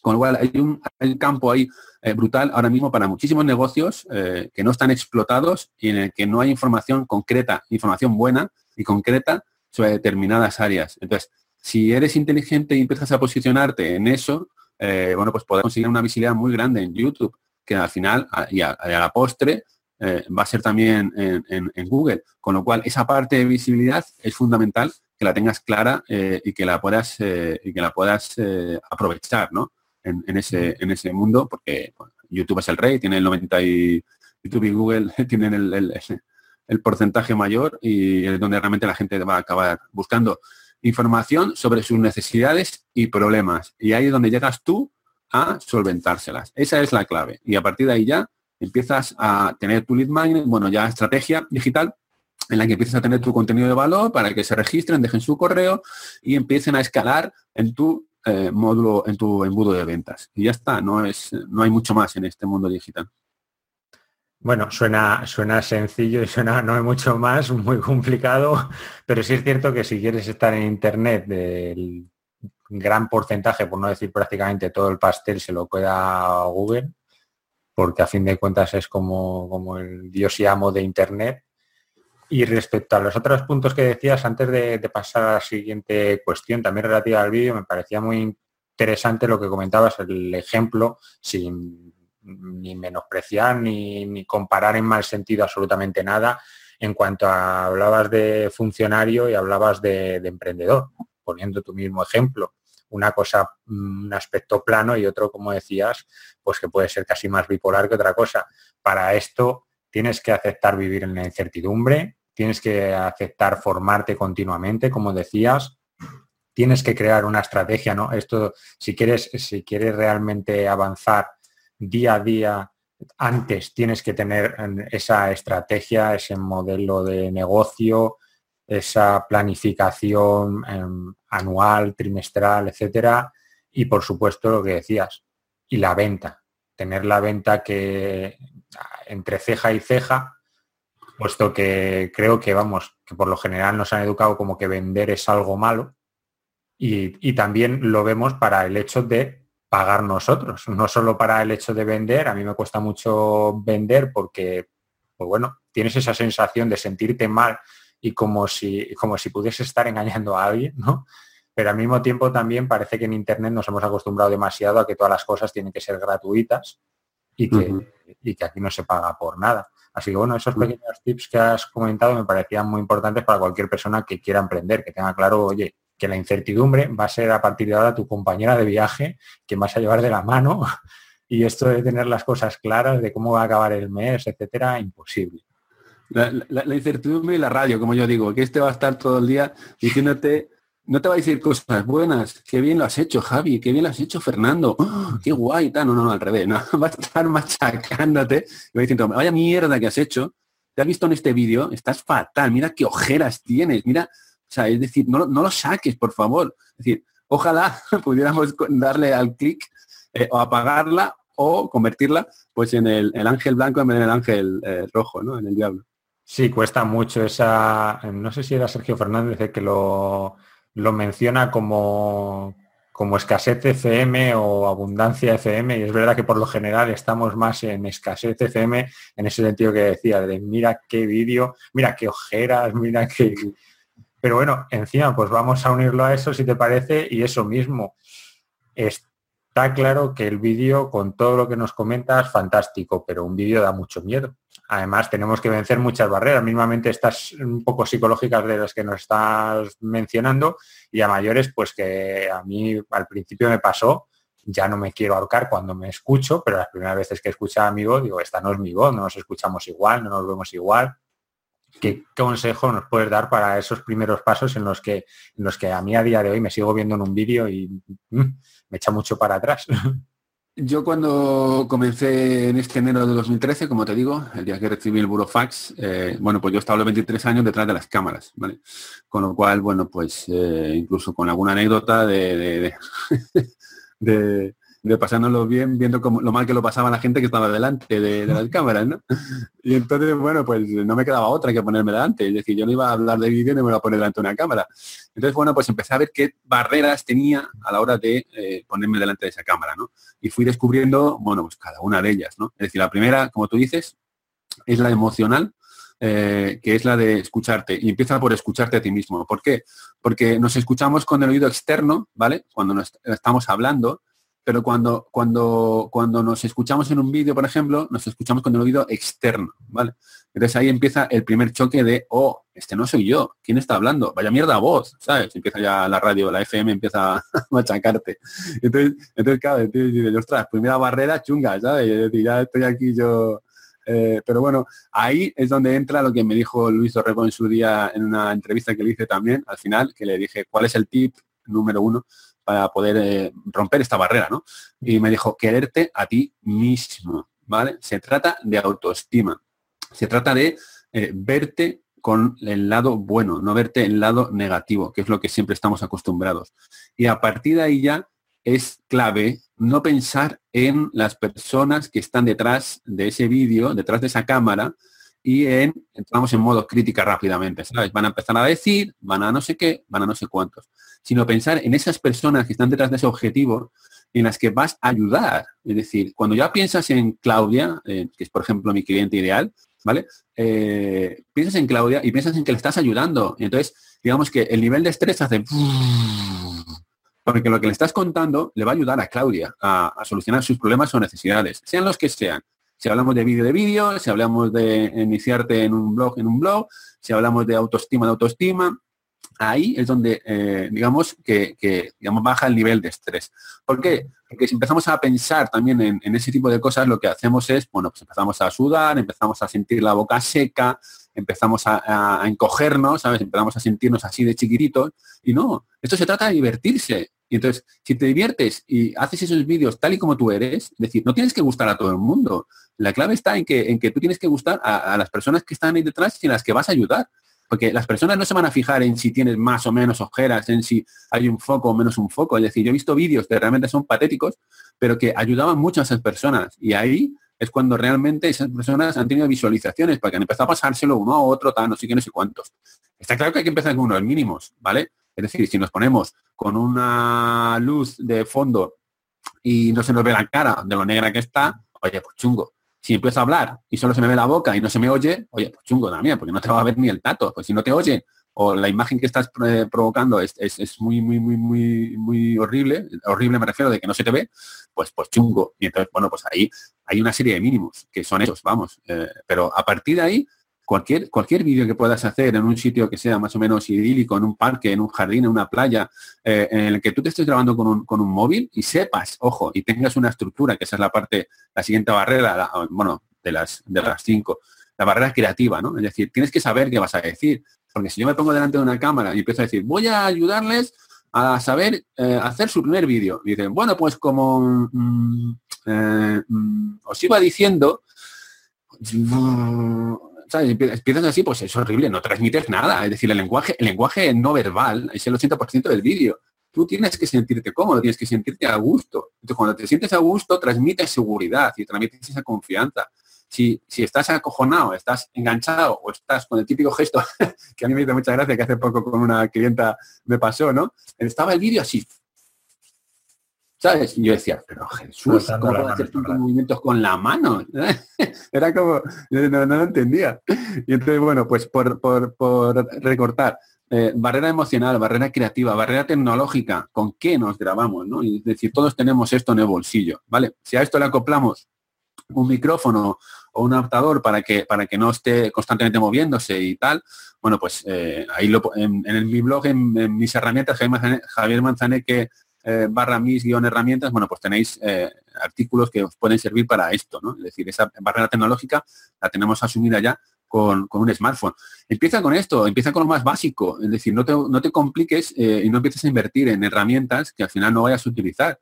Con lo cual hay un, campo ahí eh, brutal ahora mismo para muchísimos negocios eh, que no están explotados y en el que no hay información concreta, información buena y concreta sobre determinadas áreas. Entonces, si eres inteligente y empiezas a posicionarte en eso, eh, bueno, pues podemos conseguir una visibilidad muy grande en YouTube, que al final y a, la postre va a ser también en, Google. Con lo cual, esa parte de visibilidad es fundamental que la tengas clara y que la puedas y que la puedas aprovechar, ¿no? En, ese, en ese mundo, porque YouTube es el rey, tiene el 90 y YouTube y Google tienen el, el, porcentaje mayor y es donde realmente la gente va a acabar buscando información sobre sus necesidades y problemas. Y ahí es donde llegas tú a solventárselas. Esa es la clave. Y a partir de ahí ya empiezas a tener tu lead magnet, bueno, ya estrategia digital en la que empiezas a tener tu contenido de valor para que se registren, dejen su correo y empiecen a escalar en tu eh, módulo en tu embudo de ventas. Y ya está, no, es, no hay mucho más en este mundo digital. Bueno, suena, suena sencillo y suena no hay mucho más, muy complicado, pero sí es cierto que si quieres estar en internet del gran porcentaje, por no decir prácticamente todo el pastel, se lo queda Google, porque a fin de cuentas es como, como el dios y amo de internet y respecto a los otros puntos que decías, antes de, pasar a la siguiente cuestión, también relativa al vídeo, me parecía muy interesante lo que comentabas, el ejemplo, sin ni menospreciar ni, comparar en mal sentido absolutamente nada, en cuanto a hablabas de funcionario y hablabas de, emprendedor, poniendo tu mismo ejemplo. Una cosa, un aspecto plano y otro, como decías, pues que puede ser casi más bipolar que otra cosa. Para esto tienes que aceptar vivir en la incertidumbre, tienes que aceptar formarte continuamente, como decías, tienes que crear una estrategia, ¿no? Esto, si quieres, si quieres realmente avanzar día a día, antes tienes que tener esa estrategia, ese modelo de negocio, esa planificación em, anual, trimestral, etcétera, y por supuesto lo que decías, y la venta, tener la venta que entre ceja y ceja, puesto que creo que, vamos, que por lo general nos han educado como que vender es algo malo y, también lo vemos para el hecho de pagar nosotros, no solo para el hecho de vender, a mí me cuesta mucho vender porque, pues bueno, tienes esa sensación de sentirte mal y como si, como si pudiese estar engañando a alguien, ¿no? Pero al mismo tiempo también parece que en Internet nos hemos acostumbrado demasiado a que todas las cosas tienen que ser gratuitas y que, y que aquí no se paga por nada. Así que bueno, esos pequeños tips que has comentado me parecían muy importantes para cualquier persona que quiera emprender, que tenga claro, oye, que la incertidumbre va a ser a partir de ahora tu compañera de viaje, que vas a llevar de la mano, y esto de tener las cosas claras de cómo va a acabar el mes, etcétera, imposible. La, la, incertidumbre y la radio, como yo digo, que este va a estar todo el día diciéndote no te va a decir cosas buenas, qué bien lo has hecho, Javi, qué bien lo has hecho, Fernando, ¡Oh, qué guay, tal, no, no, no, al revés, no, va a estar machacándote y va diciendo, vaya mierda que has hecho, te has visto en este vídeo, estás fatal, mira qué ojeras tienes, mira, o sea, es decir, no, no lo saques, por favor, es decir, ojalá pudiéramos darle al clic eh, o apagarla o convertirla pues en el, ángel blanco en vez del ángel eh, rojo, ¿no? En el diablo. Sí, cuesta mucho esa, no sé si era Sergio Fernández el que lo lo menciona como, como escasez FM o abundancia FM y es verdad que por lo general estamos más en escasez FM en ese sentido que decía, de mira qué vídeo, mira qué ojeras, mira qué... Pero bueno, encima pues vamos a unirlo a eso si te parece y eso mismo. Está claro que el vídeo con todo lo que nos comentas fantástico, pero un vídeo da mucho miedo. Además, tenemos que vencer muchas barreras, mismamente estas un poco psicológicas de las que nos estás mencionando, y a mayores, pues que a mí al principio me pasó, ya no me quiero ahorcar cuando me escucho, pero las primeras veces que escuchaba mi voz, digo, esta no es mi voz, no nos escuchamos igual, no nos vemos igual. ¿Qué consejo nos puedes dar para esos primeros pasos en los que, en los que a mí a día de hoy me sigo viendo en un vídeo y mm, me echa mucho para atrás? Yo cuando comencé en este enero de 2013, como te digo, el día que recibí el burofax, eh, bueno, pues yo estaba los 23 años detrás de las cámaras, ¿vale? Con lo cual, bueno, pues eh, incluso con alguna anécdota de, pasárnoslo bien viendo como, lo mal que lo pasaba la gente que estaba delante de, las cámaras, ¿no? Y entonces, bueno, pues no me quedaba otra que ponerme delante. Es decir, yo no iba a hablar de vídeo ni me iba a poner delante de una cámara. Entonces, bueno, pues empecé a ver qué barreras tenía a la hora de eh, ponerme delante de esa cámara, ¿no? Y fui descubriendo, bueno, pues cada una de ellas, ¿no? Es decir, la primera, como tú dices, es la emocional, eh, que es la de escucharte. Y empieza por escucharte a ti mismo. ¿Por qué? Porque nos escuchamos con el oído externo, ¿vale? Cuando nos estamos hablando, pero cuando, cuando, cuando nos escuchamos en un vídeo, por ejemplo, nos escuchamos con el oído externo, ¿vale? Entonces ahí empieza el primer choque de, oh, este no soy yo, ¿quién está hablando? Vaya mierda voz, ¿sabes? Empieza ya la radio, la FM empieza a machacarte. Entonces, entonces claro, dices, ostras, primera barrera chunga, ¿sabes? Ya estoy aquí yo... Eh, pero bueno, ahí es donde entra lo que me dijo Luis Orrego en su día en una entrevista que le hice también, al final, que le dije, ¿cuál es el tip número uno para poder eh, romper esta barrera, ¿no? Y me dijo, quererte a ti mismo, ¿vale? Se trata de autoestima, se trata de eh, verte con el lado bueno, no verte el lado negativo, que es lo que siempre estamos acostumbrados. Y a partir de ahí ya es clave no pensar en las personas que están detrás de ese vídeo, detrás de esa cámara, y en, entramos en modo crítica rápidamente, ¿sabes? Van a empezar a decir, van a no sé qué, van a no sé cuántos sino pensar en esas personas que están detrás de ese objetivo en las que vas a ayudar. Es decir, cuando ya piensas en Claudia, eh, que es por ejemplo mi cliente ideal, ¿vale? Eh, piensas en Claudia y piensas en que le estás ayudando. Entonces, digamos que el nivel de estrés hace... Porque lo que le estás contando le va a ayudar a Claudia a solucionar sus problemas o necesidades, sean los que sean. Si hablamos de vídeo de vídeo, si hablamos de iniciarte en un blog, en un blog, si hablamos de autoestima, de autoestima, ahí es donde, eh, digamos, que, digamos, baja el nivel de estrés. ¿Por qué? Porque si empezamos a pensar también en, ese tipo de cosas, lo que hacemos es, bueno, pues empezamos a sudar, empezamos a sentir la boca seca, empezamos a, encogernos, ¿sabes? Empezamos a sentirnos así de chiquititos. Y no, esto se trata de divertirse. Y entonces, si te diviertes y haces esos vídeos tal y como tú eres, es decir, no tienes que gustar a todo el mundo. La clave está en que, en que tú tienes que gustar a, las personas que están ahí detrás y las que vas a ayudar. Porque las personas no se van a fijar en si tienes más o menos ojeras, en si hay un foco o menos un foco. Es decir, yo he visto vídeos que realmente son patéticos, pero que ayudaban mucho a esas personas. Y ahí es cuando realmente esas personas han tenido visualizaciones, porque han empezado a pasárselo uno a otro, tal, no sé qué, no sé cuántos. Está claro que hay que empezar con unos mínimos, ¿vale? Es decir, si nos ponemos con una luz de fondo y no se nos ve la cara de lo negra que está, oye, pues chungo. Si empiezo a hablar y solo se me ve la boca y no se me oye, oye, pues chungo también, porque no te va a ver ni el tato. Pues si no te oye o la imagen que estás eh, provocando es, muy, muy, muy, muy, muy horrible, horrible me refiero de que no se te ve, pues, pues chungo. Y entonces, bueno, pues ahí hay una serie de mínimos que son esos, vamos. Eh, pero a partir de ahí, cualquier, cualquier vídeo que puedas hacer en un sitio que sea más o menos idílico, en un parque, en un jardín, en una playa, eh, en el que tú te estés grabando con un, con un, móvil y sepas, ojo, y tengas una estructura, que esa es la parte, la siguiente barrera, bueno, de las, de las cinco, la barrera creativa, ¿no? Es decir, tienes que saber qué vas a decir. Porque si yo me pongo delante de una cámara y empiezo a decir, voy a ayudarles a saber eh, hacer su primer vídeo. Dicen, bueno, pues como mm, eh, mm, os iba diciendo, Empiezas así, pues es horrible, no transmites nada. Es decir, el lenguaje, el lenguaje no verbal es el 80% del vídeo. Tú tienes que sentirte cómodo, tienes que sentirte a gusto. Entonces, cuando te sientes a gusto, transmites seguridad y transmites esa confianza. Si, si estás acojonado, estás enganchado o estás con el típico gesto que a mí me hizo mucha gracia que hace poco con una clienta me pasó, ¿no? Estaba el vídeo así, ¿Sabes? Yo decía, pero Jesús, ¿cómo puedo hacer tantos movimientos con la mano? Era como, no, lo entendía. Y entonces, bueno, pues por, recortar, eh, barrera emocional, barrera creativa, barrera tecnológica, ¿con qué nos grabamos? ¿no? es decir, todos tenemos esto en el bolsillo, ¿vale? Si a esto le acoplamos un micrófono o un adaptador para que, para que no esté constantemente moviéndose y tal, bueno, pues eh, ahí lo, en, mi blog, en, mis herramientas, Javier Manzaneque eh, barra mis guion herramientas, bueno, pues tenéis eh, artículos que os pueden servir para esto, ¿no? Es decir, esa barrera tecnológica la tenemos asumida ya con, un smartphone. Empieza con esto, empieza con lo más básico, es decir, no te, no te compliques eh, y no empieces a invertir en herramientas que al final no vayas a utilizar.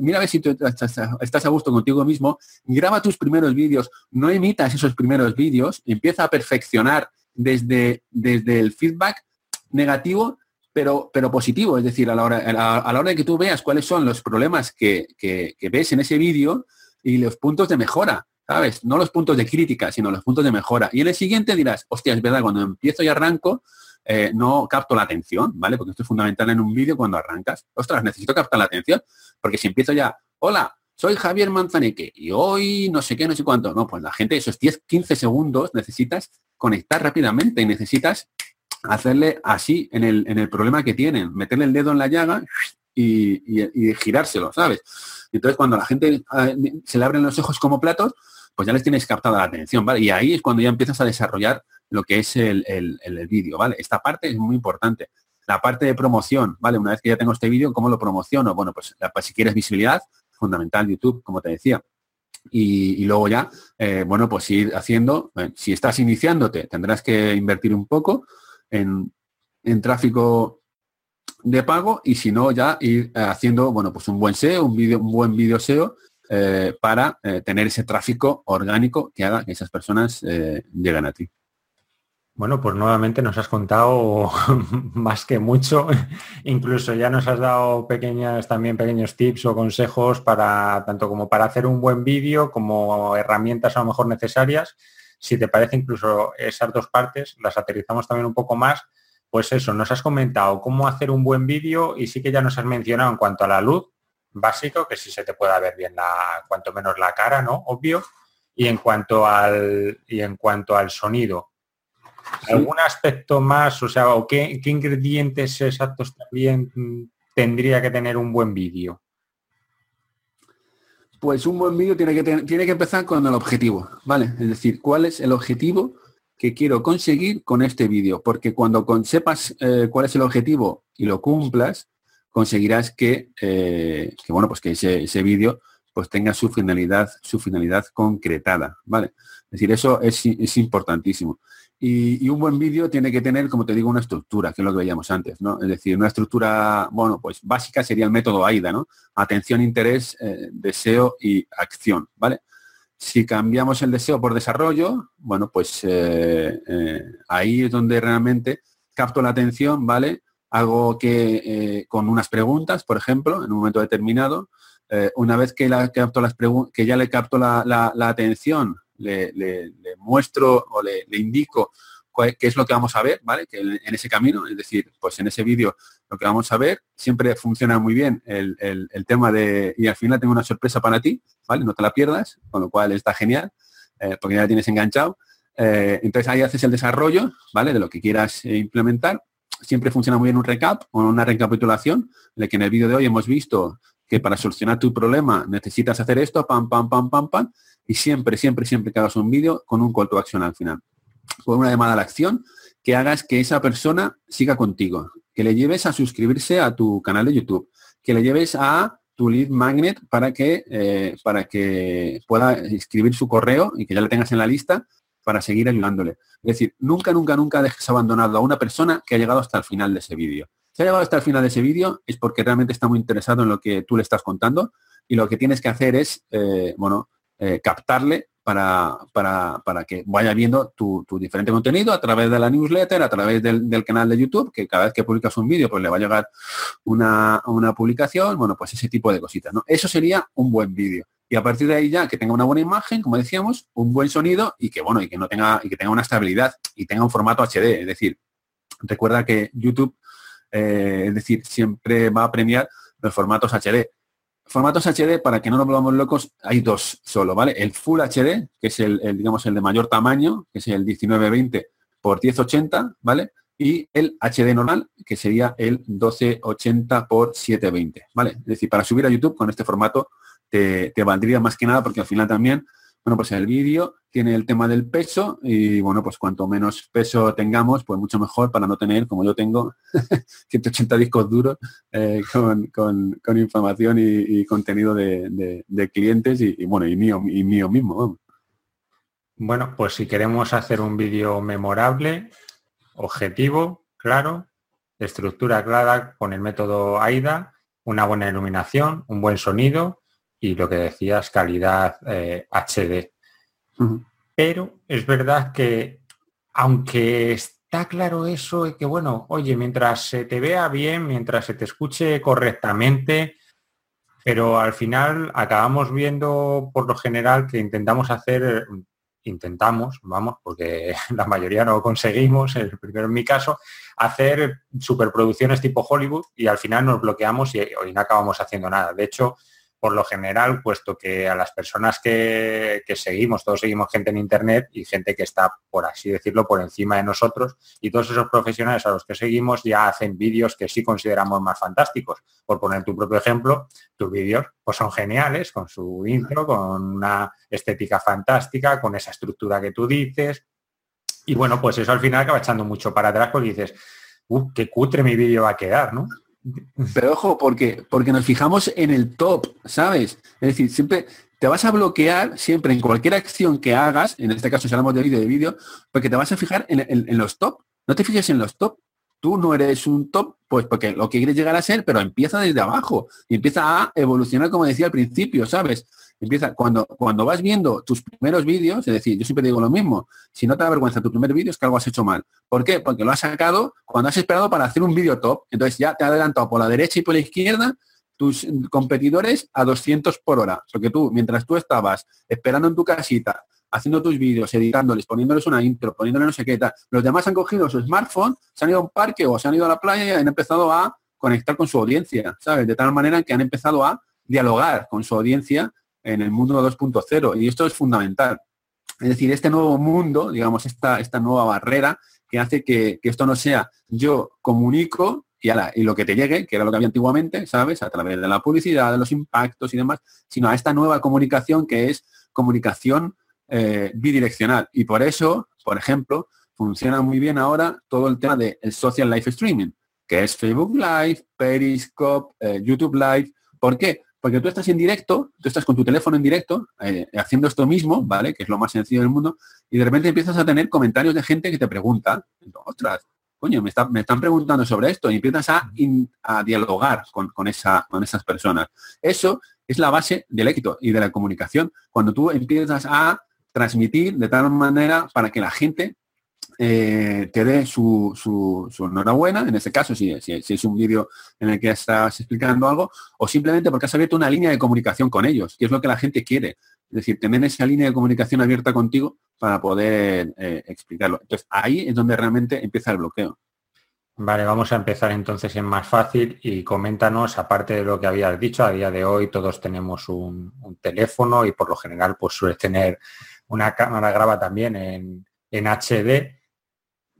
mira a ver si tú estás, a gusto contigo mismo, graba tus primeros vídeos, no emitas esos primeros vídeos, empieza a perfeccionar desde, desde el feedback negativo, pero, pero positivo, es decir, a la, hora, a, la, hora de que tú veas cuáles son los problemas que, ves en ese vídeo y los puntos de mejora, ¿sabes? No los puntos de crítica, sino los puntos de mejora. Y en el siguiente dirás, hostia, es verdad, cuando empiezo y arranco, eh, no capto la atención, ¿vale? Porque esto es fundamental en un vídeo cuando arrancas. Ostras, necesito captar la atención, porque si empiezo ya, hola, soy Javier Manzaneque y hoy no sé qué, no sé cuánto. No, pues la gente, esos 10, 15 segundos necesitas conectar rápidamente y necesitas hacerle así en el, en el problema que tienen, meterle el dedo en la llaga y, girárselo, ¿sabes? Entonces cuando la gente ah, se le abren los ojos como platos, pues ya les tienes captada la atención, ¿vale? Y ahí es cuando ya empiezas a desarrollar lo que es el, el, vídeo, ¿vale? Esta parte es muy importante. La parte de promoción, ¿vale? Una vez que ya tengo este vídeo, ¿cómo lo promociono? Bueno, pues, pues si quieres visibilidad, fundamental YouTube, como te decía. Y, luego ya, eh, bueno, pues ir haciendo, eh, si estás iniciándote, tendrás que invertir un poco en, en tráfico de pago y si no, ya ir haciendo, bueno, pues un buen SEO, un, video, un buen video SEO eh, para tener ese tráfico orgánico que haga que esas personas lleguen a ti. Bueno, pues nuevamente nos has contado más que mucho. Incluso ya nos has dado pequeñas, también pequeños tips o consejos para tanto como para hacer un buen vídeo como herramientas a lo mejor necesarias. Si te parece incluso esas dos partes, las aterrizamos también un poco más. Pues eso, nos has comentado cómo hacer un buen vídeo y sí que ya nos has mencionado en cuanto a la luz, básico, que si se te pueda ver bien la, cuanto menos la cara, ¿no? Obvio. Y en cuanto al, y en cuanto al sonido, ¿Algún aspecto más? O sea, ¿o qué, ingredientes exactos también tendría que tener un buen vídeo? Pues un buen vídeo tiene que, tiene que empezar con el objetivo, ¿vale? Es decir, ¿cuál es el objetivo que quiero conseguir con este vídeo? Porque cuando sepas eh, cuál es el objetivo y lo cumplas, conseguirás que, eh, bueno, pues que ese, vídeo pues tenga su finalidad, su finalidad concretada, ¿vale? Es decir, eso es, es importantísimo. Y, un buen vídeo tiene que tener, como te digo, una estructura, que es lo que veíamos antes, ¿no? Es decir, una estructura, bueno, pues básica sería el método AIDA, ¿no? Atención, interés, eh, deseo y acción, ¿vale? Si cambiamos el deseo por desarrollo, bueno, pues eh, eh, ahí es donde realmente capto la atención, ¿vale? Algo que con unas preguntas, por ejemplo, en un momento determinado, una vez que, la capto las que ya le capto la atención le, muestro o le, indico qué es lo que vamos a ver, ¿vale? Que en ese camino, es decir, pues en ese vídeo lo que vamos a ver, siempre funciona muy bien el, tema de, y al final tengo una sorpresa para ti, ¿vale? No te la pierdas, con lo cual está genial, eh, porque ya la tienes enganchado. Eh, entonces ahí haces el desarrollo, ¿vale? De lo que quieras eh, implementar. Siempre funciona muy bien un recap o una recapitulación, de que en el vídeo de hoy hemos visto que para solucionar tu problema necesitas hacer esto, pam, pam, pam, pam, pam, y siempre, siempre, siempre que hagas un vídeo con un call to action al final. Con una llamada a la acción que hagas que esa persona siga contigo, que le lleves a suscribirse a tu canal de YouTube, que le lleves a tu lead magnet para que, eh, para que pueda escribir su correo y que ya le tengas en la lista para seguir ayudándole. Es decir, nunca, nunca, nunca dejes abandonado a una persona que ha llegado hasta el final de ese vídeo. Si ha llegado hasta el final de ese vídeo es porque realmente está muy interesado en lo que tú le estás contando y lo que tienes que hacer es, eh, bueno, eh, captarle para, para, que vaya viendo tu, diferente contenido a través de la newsletter, a través del, canal de YouTube, que cada vez que publicas un vídeo pues le va a llegar una, publicación, bueno, pues ese tipo de cositas, ¿no? Eso sería un buen vídeo. Y a partir de ahí ya que tenga una buena imagen, como decíamos, un buen sonido y que bueno, y que no tenga, y que tenga una estabilidad y tenga un formato HD. Es decir, recuerda que YouTube, eh, es decir, siempre va a premiar los formatos HD formatos HD, para que no nos volvamos locos, hay dos solo, ¿vale? El Full HD, que es el, digamos, el de mayor tamaño, que es el 1920 por 1080, ¿vale? Y el HD normal, que sería el 1280 por 720, ¿vale? Es decir, para subir a YouTube con este formato te, te valdría más que nada, porque al final también bueno, pues el vídeo tiene el tema del peso y bueno, pues cuanto menos peso tengamos, pues mucho mejor para no tener, como yo tengo, 180 discos duros eh, con, información y, contenido de, clientes y, bueno, y mío, y mío mismo. Bueno, pues si queremos hacer un vídeo memorable, objetivo, claro, estructura clara con el método AIDA una buena iluminación, un buen sonido y lo que decías, calidad HD. Pero es verdad que aunque está claro eso, que bueno, oye, mientras se te vea bien, mientras se te escuche correctamente, pero al final acabamos viendo por lo general que intentamos hacer, intentamos, vamos, porque la mayoría no conseguimos, el primero en mi caso, hacer superproducciones tipo Hollywood y al final nos bloqueamos y hoy no acabamos haciendo nada. De hecho, por lo general, puesto que a las personas que, seguimos, todos seguimos gente en Internet y gente que está, por así decirlo, por encima de nosotros, y todos esos profesionales a los que seguimos ya hacen vídeos que sí consideramos más fantásticos. Por poner tu propio ejemplo, tus vídeos pues son geniales, con su intro, con una estética fantástica, con esa estructura que tú dices. Y bueno, pues eso al final acaba echando mucho para atrás porque dices, uh, qué cutre mi vídeo va a quedar, ¿no? Pero ojo, porque, porque nos fijamos en el top, ¿sabes? Es decir, siempre te vas a bloquear siempre en cualquier acción que hagas, en este caso si hablamos de vídeo de vídeo, porque te vas a fijar en, los top. No te fijes en los top. Tú no eres un top, pues porque lo que quieres llegar a ser, pero empieza desde abajo y empieza a evolucionar, como decía al principio, ¿sabes? Empieza, cuando, cuando vas viendo tus primeros vídeos, es decir, yo siempre digo lo mismo, si no te da vergüenza tu primer vídeo es que algo has hecho mal. ¿Por qué? Porque lo has sacado cuando has esperado para hacer un vídeo top. Entonces ya te ha adelantado por la derecha y por la izquierda tus competidores a 200 por hora. Porque tú, mientras tú estabas esperando en tu casita, haciendo tus vídeos, editándoles, poniéndoles una intro, poniéndoles no sé qué tal, los demás han cogido su smartphone, se han ido a un parque o se han ido a la playa y han empezado a conectar con su audiencia, ¿sabes? De tal manera que han empezado a dialogar con su audiencia en el mundo 2.0 y esto es fundamental. Es decir, este nuevo mundo, digamos, esta, esta nueva barrera que hace que, esto no sea yo comunico y, y, lo que te llegue, que era lo que había antiguamente, ¿sabes? A través de la publicidad, de los impactos y demás, sino a esta nueva comunicación que es comunicación eh, bidireccional. Y por eso, por ejemplo, funciona muy bien ahora todo el tema del social live streaming, que es Facebook Live, Periscope, eh, YouTube Live. ¿Por qué? Porque tú estás en directo, tú estás con tu teléfono en directo, eh, haciendo esto mismo, ¿vale? Que es lo más sencillo del mundo, y de repente empiezas a tener comentarios de gente que te pregunta, ostras, coño, me, están preguntando sobre esto, y empiezas a, a dialogar con, esa, con esas personas. Eso es la base del éxito y de la comunicación. Cuando tú empiezas a transmitir de tal manera para que la gente eh, te dé su, su, enhorabuena, en este caso si, si, es un vídeo en el que estás explicando algo, o simplemente porque has abierto una línea de comunicación con ellos, que es lo que la gente quiere. Es decir, tener esa línea de comunicación abierta contigo para poder eh, explicarlo. Entonces, ahí es donde realmente empieza el bloqueo. Vale, vamos a empezar entonces en más fácil y coméntanos, aparte de lo que habías dicho, a día de hoy todos tenemos un, un teléfono y por lo general pues suele tener una cámara graba también en, en HD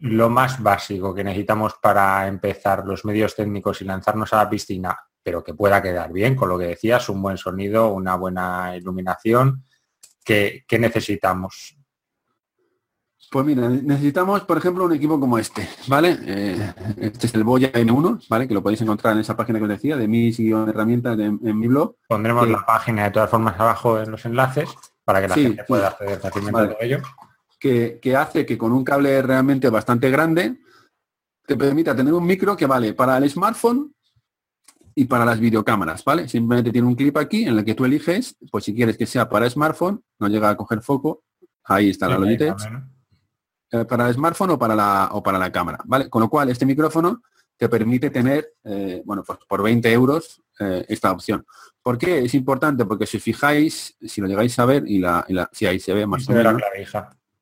lo más básico que necesitamos para empezar los medios técnicos y lanzarnos a la piscina, pero que pueda quedar bien, con lo que decías, un buen sonido, una buena iluminación, ¿qué, necesitamos? Pues mira, necesitamos, por ejemplo, un equipo como este, ¿vale? Eh, este es el Boya N1, ¿vale? Que lo podéis encontrar en esa página que os decía, de mis herramientas en mi blog. Pondremos la página de todas formas abajo en los enlaces para que la gente pueda acceder fácilmente a ello que, hace que con un cable realmente bastante grande te permita tener un micro que vale para el smartphone y para las videocámaras, ¿vale? Simplemente tiene un clip aquí en el que tú eliges, pues si quieres que sea para smartphone, no llega a coger foco, ahí está la Logitech, eh, para el smartphone o para la o para la cámara, ¿vale? Con lo cual este micrófono te permite tener, eh, bueno, pues por 20 euros eh, esta opción. ¿Por qué? Es importante porque si fijáis, si lo llegáis a ver y la, si ahí se ve más o menos,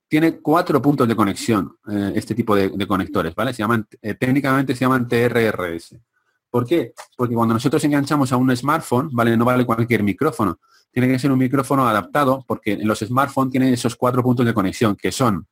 tiene cuatro puntos de conexión, eh, este tipo de, conectores, ¿vale? Se llaman, eh, técnicamente se llaman TRRS. ¿Por qué? Porque cuando nosotros enganchamos a un smartphone, ¿vale? No vale cualquier micrófono. Tiene que ser un micrófono adaptado porque en los smartphones tienen esos cuatro puntos de conexión que son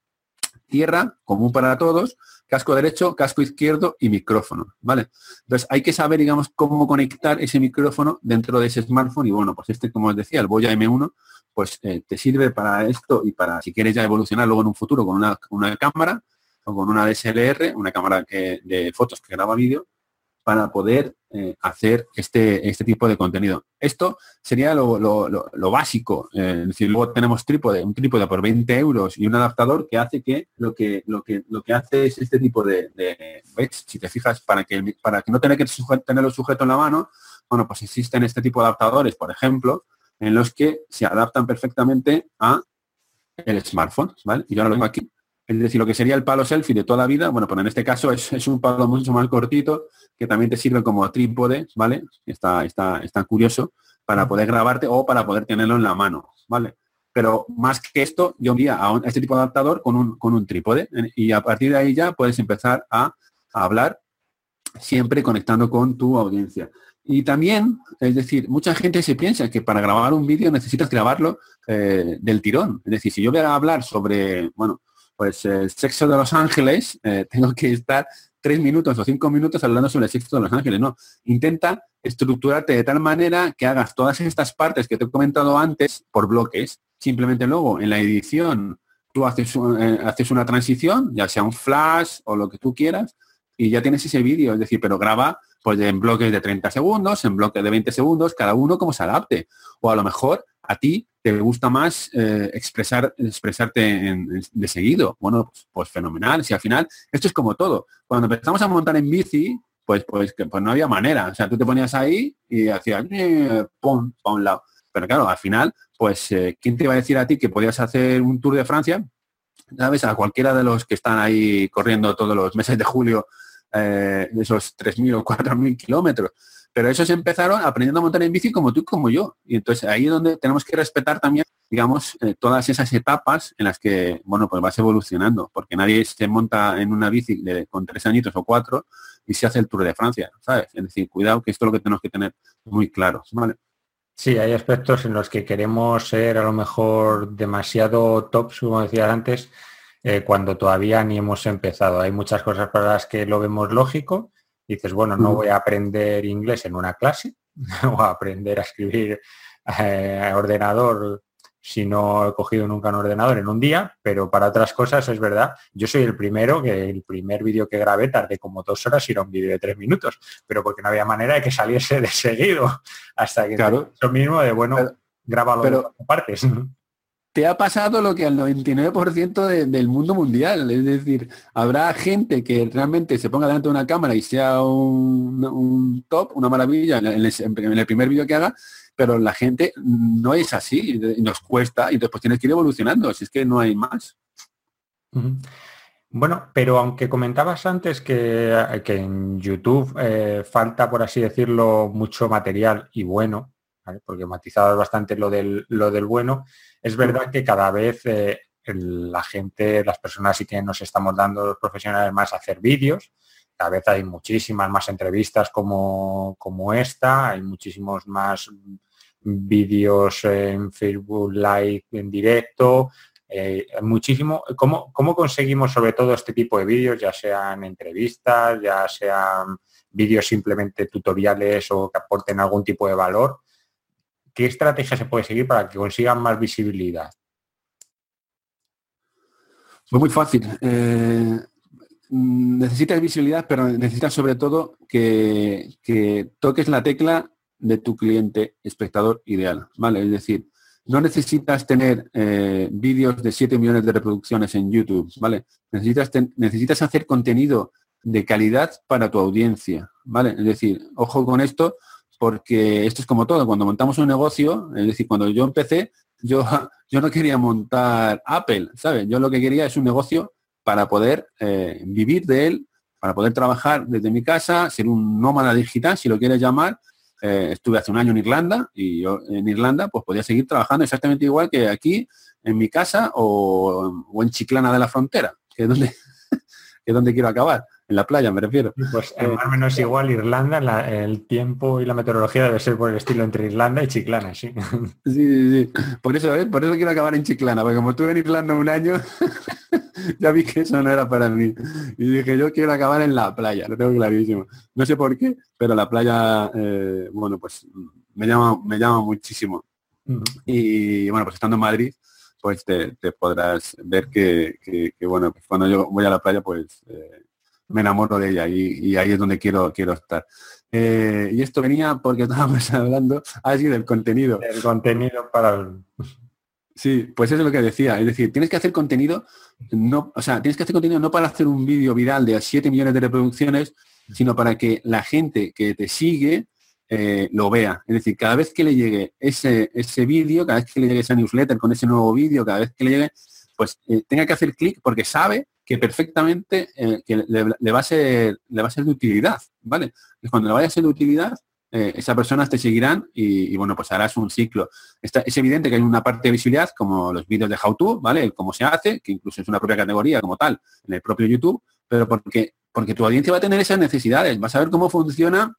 tierra, común para todos, casco derecho, casco izquierdo y micrófono, ¿vale? Entonces hay que saber, digamos, cómo conectar ese micrófono dentro de ese smartphone y bueno, pues este, como os decía, el Boya M1, pues eh, te sirve para esto y para si quieres ya evolucionar luego en un futuro con una, cámara o con una DSLR, una cámara que, de fotos que graba vídeo, para poder eh, hacer este, este tipo de contenido. Esto sería lo, básico. es decir, luego tenemos trípode, un trípode por 20 euros y un adaptador que hace que lo que, lo que, lo que hace es este tipo de, Si te fijas, para que, para que no tener que tenerlo sujeto en la mano, bueno, pues existen este tipo de adaptadores, por ejemplo, en los que se adaptan perfectamente a el smartphone, ¿vale? Y yo ahora lo tengo aquí. Es decir, lo que sería el palo selfie de toda la vida, bueno, pues en este caso es, un palo mucho más cortito que también te sirve como trípode, ¿vale? Está, está, está curioso para poder grabarte o para poder tenerlo en la mano, ¿vale? Pero más que esto, yo envía a, este tipo de adaptador con un, con un trípode ¿eh? y a partir de ahí ya puedes empezar a hablar siempre conectando con tu audiencia. Y también, es decir, mucha gente se piensa que para grabar un vídeo necesitas grabarlo eh, del tirón. Es decir, si yo voy a hablar sobre, bueno, pues el sexo de Los Ángeles, eh, tengo que estar tres minutos o cinco minutos hablando sobre el sexo de Los Ángeles. No, intenta estructurarte de tal manera que hagas todas estas partes que te he comentado antes por bloques. Simplemente luego en la edición tú haces, eh, haces una transición, ya sea un flash o lo que tú quieras, y ya tienes ese vídeo. Es decir, pero graba pues en bloques de 30 segundos, en bloques de 20 segundos, cada uno como se adapte. O a lo mejor a ti te gusta más eh, expresar, expresarte de seguido. Bueno, pues, pues, fenomenal. Si al final, esto es como todo. Cuando empezamos a montar en bici, pues, pues, pues no había manera. O sea, tú te ponías ahí y hacías eh, pum, un lado. Pero claro, al final, pues, eh, ¿quién te iba a decir a ti que podías hacer un tour de Francia? ¿Sabes? A cualquiera de los que están ahí corriendo todos los meses de julio eh, de esos 3.000 o 4.000 kilómetros. Pero esos empezaron aprendiendo a montar en bici como tú como yo. Y entonces ahí es donde tenemos que respetar también, digamos, eh, todas esas etapas en las que, bueno, pues vas evolucionando, porque nadie se monta en una bici con tres añitos o cuatro y se hace el Tour de Francia, ¿sabes? Es decir, cuidado que esto es lo que tenemos que tener muy claro, ¿vale? Sí, hay aspectos en los que queremos ser a lo mejor demasiado top, como decía antes, eh, cuando todavía ni hemos empezado. Hay muchas cosas para las que lo vemos lógico. Dices, bueno, no voy a aprender inglés en una clase o a aprender a escribir eh, a ordenador si no he cogido nunca un ordenador en un día, pero para otras cosas es verdad. Yo soy el primero que el primer vídeo que grabé tardé como dos horas y era un vídeo de tres minutos, pero porque no había manera de que saliese de seguido hasta que claro. lo mismo de bueno, graba pero, partes te ha pasado lo que al 99% del mundo mundial. Es decir, habrá gente que realmente se ponga delante de una cámara y sea un, top, una maravilla en el, primer vídeo que haga, pero la gente no es así y nos cuesta y después tienes que ir evolucionando, si es que no hay más. Bueno, pero aunque comentabas antes que, en YouTube eh, falta, por así decirlo, mucho material y bueno, porque matizabas bastante lo del, lo del bueno, es verdad que cada vez eh, la gente, las personas sí que nos estamos dando los profesionales más a hacer vídeos, cada vez hay muchísimas más entrevistas como, como esta, hay muchísimos más vídeos en Facebook Live en directo, eh, muchísimo. ¿Cómo, ¿Cómo, conseguimos sobre todo este tipo de vídeos, ya sean entrevistas, ya sean vídeos simplemente tutoriales o que aporten algún tipo de valor? ¿Qué estrategia se puede seguir para que consigan más visibilidad? Pues muy fácil. Eh, necesitas visibilidad, pero necesitas sobre todo que, toques la tecla de tu cliente espectador ideal. ¿vale? Es decir, no necesitas tener eh, vídeos de 7 millones de reproducciones en YouTube, ¿vale? Necesitas, necesitas hacer contenido de calidad para tu audiencia, ¿vale? Es decir, ojo con esto, porque esto es como todo, cuando montamos un negocio, es decir, cuando yo empecé, yo, no quería montar Apple, ¿sabes? Yo lo que quería es un negocio para poder eh, vivir de él, para poder trabajar desde mi casa, ser un nómada digital, si lo quieres llamar. Eh, estuve hace un año en Irlanda y yo en Irlanda pues podía seguir trabajando exactamente igual que aquí en mi casa o, en Chiclana de la Frontera, que es donde quiero acabar en la playa me refiero. Pues eh, más o menos igual Irlanda, el tiempo y la meteorología debe ser por el estilo entre Irlanda y Chiclana, sí. Sí, sí, sí. Por eso, ¿eh? por eso quiero acabar en Chiclana, porque como estuve en Irlanda un año, ya vi que eso no era para mí. Y dije, yo quiero acabar en la playa, lo tengo clarísimo. No sé por qué, pero la playa, eh, bueno, pues me llama, me llama muchísimo. Y bueno, pues estando en Madrid, pues te, podrás ver que, bueno, pues cuando yo voy a la playa, pues eh, me enamoro de ella y, ahí es donde quiero, quiero estar. Eh, y esto venía porque estábamos hablando allí del contenido. El contenido para Sí, pues eso es lo que decía. Es decir, tienes que hacer contenido, no, o sea, tienes que hacer contenido no para hacer un vídeo viral de 7 millones de reproducciones, sino para que la gente que te sigue eh, lo vea. Es decir, cada vez que le llegue ese, ese vídeo, cada vez que le llegue esa newsletter con ese nuevo vídeo, cada vez que le llegue, pues eh, tenga que hacer clic porque sabe que perfectamente eh, que le, va a ser, le va a ser de utilidad, ¿vale? Cuando le vaya a ser de utilidad, eh, esas personas te seguirán y, bueno, pues harás un ciclo. es evidente que hay una parte de visibilidad, como los vídeos de How To, ¿vale? Cómo se hace, que incluso es una propia categoría como tal en el propio YouTube, pero porque, porque tu audiencia va a tener esas necesidades, vas a ver cómo funciona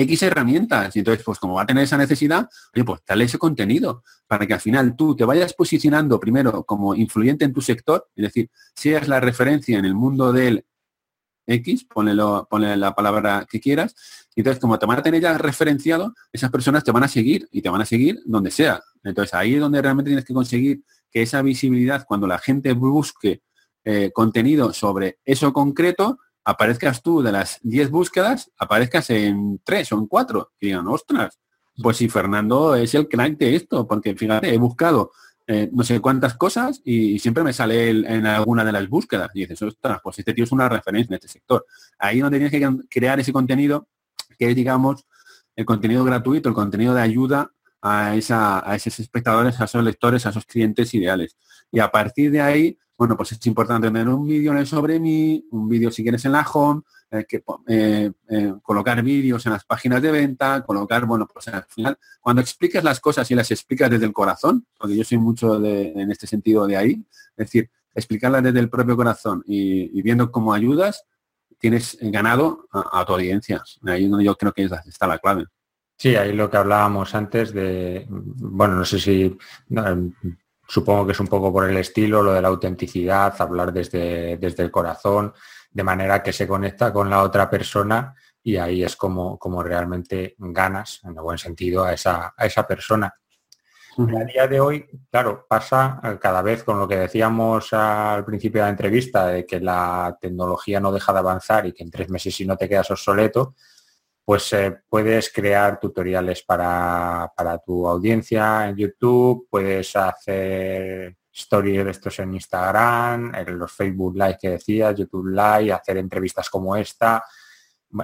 X herramientas. Y entonces, pues como va a tener esa necesidad, oye, pues dale ese contenido para que al final tú te vayas posicionando primero como influyente en tu sector, es decir, seas la referencia en el mundo del X, ponle, la palabra que quieras, y entonces como te van a tener ya referenciado, esas personas te van a seguir y te van a seguir donde sea. Entonces ahí es donde realmente tienes que conseguir que esa visibilidad, cuando la gente busque eh, contenido sobre eso concreto, aparezcas tú de las 10 búsquedas, aparezcas en 3 o en 4. Y digan, ostras, pues si Fernando es el crack de esto, porque fíjate, he buscado eh, no sé cuántas cosas y, siempre me sale en alguna de las búsquedas. Y dices, ostras, pues este tío es una referencia en este sector. Ahí donde tienes que crear ese contenido, que es, digamos, el contenido gratuito, el contenido de ayuda a, esa, a esos espectadores, a esos lectores, a esos clientes ideales. Y a partir de ahí, bueno, pues es importante tener un vídeo sobre mí, un vídeo si quieres en la home, eh, que, eh, eh, colocar vídeos en las páginas de venta, colocar, bueno, pues al final, cuando expliques las cosas y las explicas desde el corazón, porque yo soy mucho de, en este sentido de ahí, es decir, explicarlas desde el propio corazón y, viendo cómo ayudas, tienes ganado a, tu audiencia. Ahí donde yo creo que está la clave. Sí, ahí lo que hablábamos antes de, bueno, no sé si Supongo que es un poco por el estilo, lo de la autenticidad, hablar desde, desde el corazón, de manera que se conecta con la otra persona y ahí es como, como realmente ganas, en el buen sentido, a esa, a esa persona. A día de hoy, claro, pasa cada vez con lo que decíamos al principio de la entrevista, de que la tecnología no deja de avanzar y que en tres meses si no te quedas obsoleto, pues eh, puedes crear tutoriales para, tu audiencia en YouTube, puedes hacer stories de estos en Instagram, en los Facebook Live que decías, YouTube Live, hacer entrevistas como esta,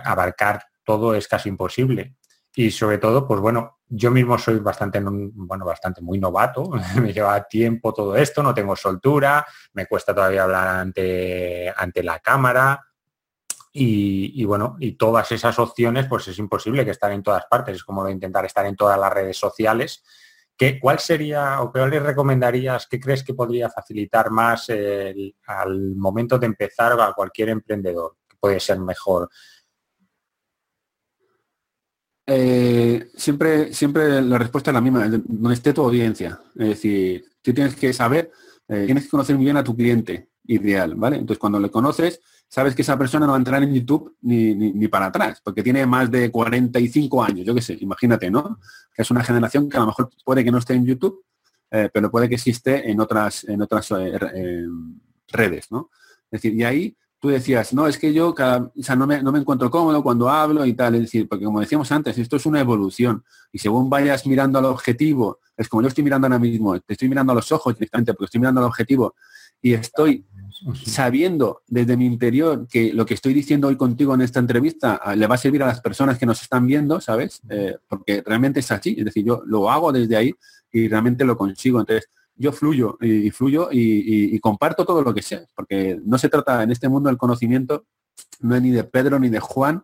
abarcar todo es casi imposible. Y sobre todo, pues bueno, yo mismo soy bastante, bueno, bastante muy novato, me lleva tiempo todo esto, no tengo soltura, me cuesta todavía hablar ante, ante la cámara, y, bueno, y todas esas opciones, pues es imposible que estar en todas partes. Es como intentar estar en todas las redes sociales. ¿Qué, ¿Cuál sería o qué le recomendarías, qué crees que podría facilitar más al momento de empezar a cualquier emprendedor? que puede ser mejor? Eh, siempre, siempre la respuesta es la misma, donde esté tu audiencia. Es decir, tú tienes que saber, eh, tienes que conocer muy bien a tu cliente ideal, ¿vale? Entonces, cuando le conoces, sabes que esa persona no va a entrar en YouTube ni, para atrás, porque tiene más de 45 años, yo qué sé, imagínate, ¿no? Que es una generación que a lo mejor puede que no esté en YouTube, eh, pero puede que existe en otras, en otras eh, eh, redes, ¿no? Es decir, y ahí tú decías, no, es que yo cada, o sea, no, me, no me encuentro cómodo cuando hablo y tal, es decir, porque como decíamos antes, esto es una evolución y según vayas mirando al objetivo, es como yo estoy mirando ahora mismo, te estoy mirando a los ojos directamente porque estoy mirando al objetivo y estoy sabiendo desde mi interior que lo que estoy diciendo hoy contigo en esta entrevista ah, le va a servir a las personas que nos están viendo, ¿sabes? Eh, porque realmente es así, es decir, yo lo hago desde ahí y realmente lo consigo. Entonces, yo fluyo y, fluyo y, comparto todo lo que sé, porque no se trata en este mundo del conocimiento, no es ni de Pedro ni de Juan,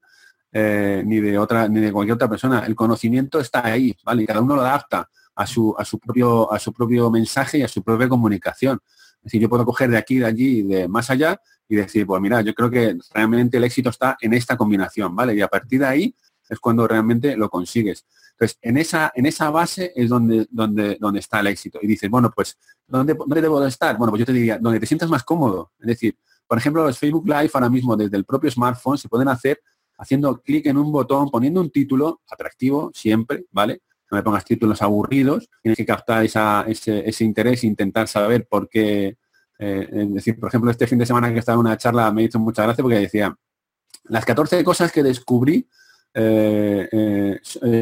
eh, ni de otra, ni de cualquier otra persona. El conocimiento está ahí, ¿vale? Y cada uno lo adapta a su, a su propio, a su propio mensaje y a su propia comunicación. Es decir, yo puedo coger de aquí, de allí, de más allá y decir, pues mira, yo creo que realmente el éxito está en esta combinación, ¿vale? Y a partir de ahí es cuando realmente lo consigues. Entonces, en esa, en esa base es donde, donde, donde está el éxito. Y dices, bueno, pues, ¿dónde, ¿dónde debo estar? Bueno, pues yo te diría, donde te sientas más cómodo. Es decir, por ejemplo, los Facebook Live ahora mismo desde el propio smartphone se pueden hacer haciendo clic en un botón, poniendo un título atractivo siempre, ¿vale? No me pongas títulos aburridos, tienes que captar ese, ese, interés e intentar saber por qué, Eh, es decir, por ejemplo, este fin de semana que estaba en una charla me hizo mucha gracia porque decía, las 14 cosas que descubrí eh,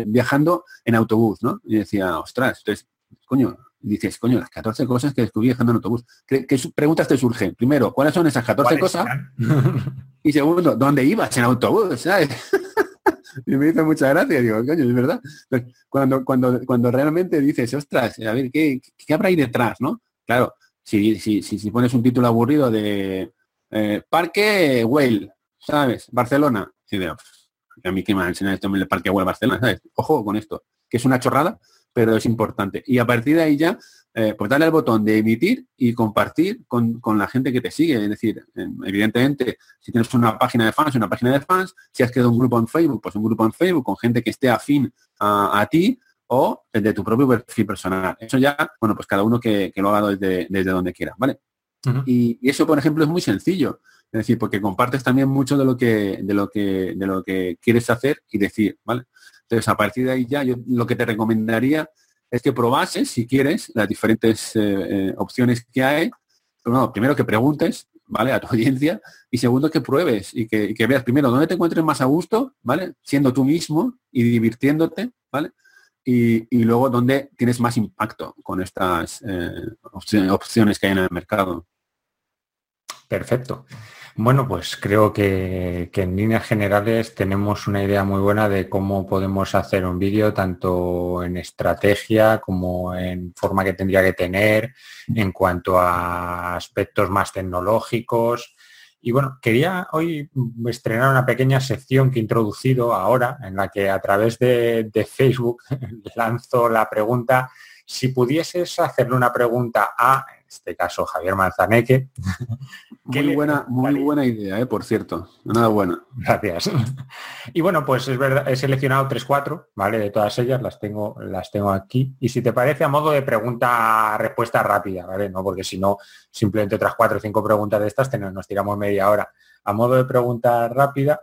viajando en autobús, ¿no? Y decía, ostras, entonces, coño, dices, coño, las 14 cosas que descubrí viajando en autobús. ¿Qué, preguntas te surgen? Primero, ¿cuáles son esas 14 cosas? y segundo, ¿dónde ibas en autobús? y me hizo mucha gracia, digo, coño, es verdad. cuando, cuando, cuando realmente dices, ostras, a ver, ¿qué, qué habrá ahí detrás, no? Claro, si, si, si, pones un título aburrido de eh, Parque Whale, ¿sabes? Barcelona. a mí que me enseñado esto en el Parque Whale Barcelona, ¿sabes? Ojo con esto, que es una chorrada, pero es importante. Y a partir de ahí ya, eh, pues darle al botón de emitir y compartir con, la gente que te sigue. Es decir, evidentemente, si tienes una página de fans, una página de fans, si has creado un grupo en Facebook, pues un grupo en Facebook con gente que esté afín a, ti o desde tu propio perfil personal. Eso ya, bueno, pues cada uno que, lo haga desde, desde donde quiera, ¿vale? y, eso, por ejemplo, es muy sencillo. Es decir, porque compartes también mucho de lo que, de lo que, de lo que quieres hacer y decir, ¿vale? Entonces, a partir de ahí ya, yo lo que te recomendaría es que probases, si quieres, las diferentes eh, eh, opciones que hay. primero que preguntes, ¿vale? A tu audiencia. Y segundo, que pruebes y que, veas primero dónde te encuentres más a gusto, ¿vale? Siendo tú mismo y divirtiéndote, ¿vale? Y, luego dónde tienes más impacto con estas eh, opciones que hay en el mercado. Perfecto. Bueno, pues creo que, en líneas generales tenemos una idea muy buena de cómo podemos hacer un vídeo, tanto en estrategia como en forma que tendría que tener, en cuanto a aspectos más tecnológicos. Y bueno, quería hoy estrenar una pequeña sección que he introducido ahora, en la que a través de, Facebook lanzo la pregunta, si pudieses hacerle una pregunta a este caso Javier Manzaneque. Muy buena, muy buena idea, ¿eh? por cierto. Nada buena. Gracias. Y bueno, pues es verdad, he seleccionado tres, cuatro, ¿vale? De todas ellas las tengo, las tengo aquí. Y si te parece, a modo de pregunta-respuesta rápida, ¿vale? No, porque si no, simplemente otras cuatro o cinco preguntas de estas nos tiramos media hora. A modo de pregunta rápida,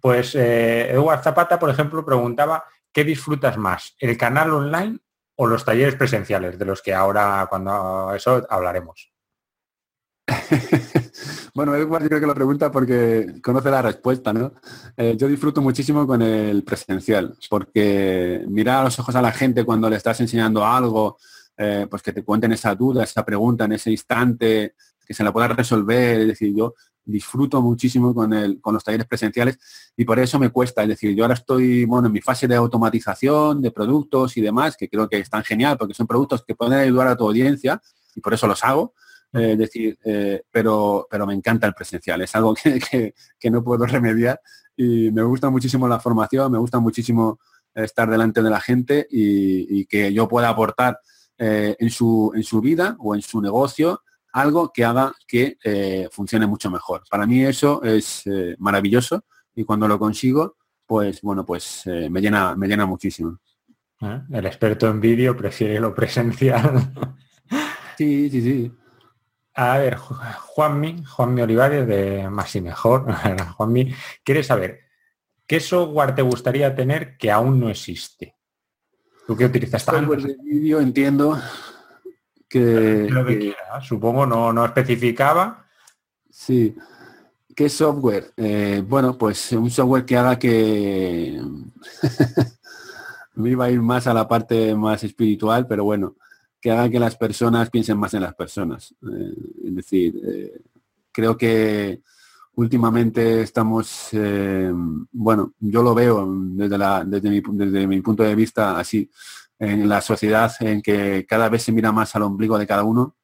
pues eh, Eduard Zapata, por ejemplo, preguntaba, ¿qué disfrutas más? ¿El canal online o los talleres presenciales, de los que ahora cuando eso hablaremos. bueno, Edward yo creo que lo pregunta porque conoce la respuesta, ¿no? Eh, yo disfruto muchísimo con el presencial, porque mirar a los ojos a la gente cuando le estás enseñando algo, eh, pues que te cuenten esa duda, esa pregunta en ese instante, que se la pueda resolver, es decir, yo disfruto muchísimo con, el, con los talleres presenciales y por eso me cuesta. Es decir, yo ahora estoy bueno, en mi fase de automatización de productos y demás, que creo que están genial porque son productos que pueden ayudar a tu audiencia y por eso los hago. Eh, decir, eh, pero, pero me encanta el presencial, es algo que, no puedo remediar y me gusta muchísimo la formación, me gusta muchísimo estar delante de la gente y, que yo pueda aportar eh, en, su, en su vida o en su negocio algo que haga que eh, funcione mucho mejor. Para mí eso es eh, maravilloso y cuando lo consigo, pues bueno, pues eh, me llena, me llena muchísimo. El experto en vídeo prefiere lo presencial. sí, sí, sí. A ver, Juanmi, Juanmi Olivares de Más y Mejor, Juanmi, quiere saber, ¿qué software te gustaría tener que aún no existe? ¿Tú qué utilizas? Software de vídeo, entiendo, que, supongo no, no especificaba. Sí. ¿Qué software? Eh, bueno, pues un software que haga que me iba a ir más a la parte más espiritual, pero bueno, que haga que las personas piensen más en las personas. Eh, es decir, eh, creo que últimamente estamos, bueno, yo lo veo desde, la, desde, mi, desde mi punto de vista así, en la sociedad en que cada vez se mira más al ombligo de cada uno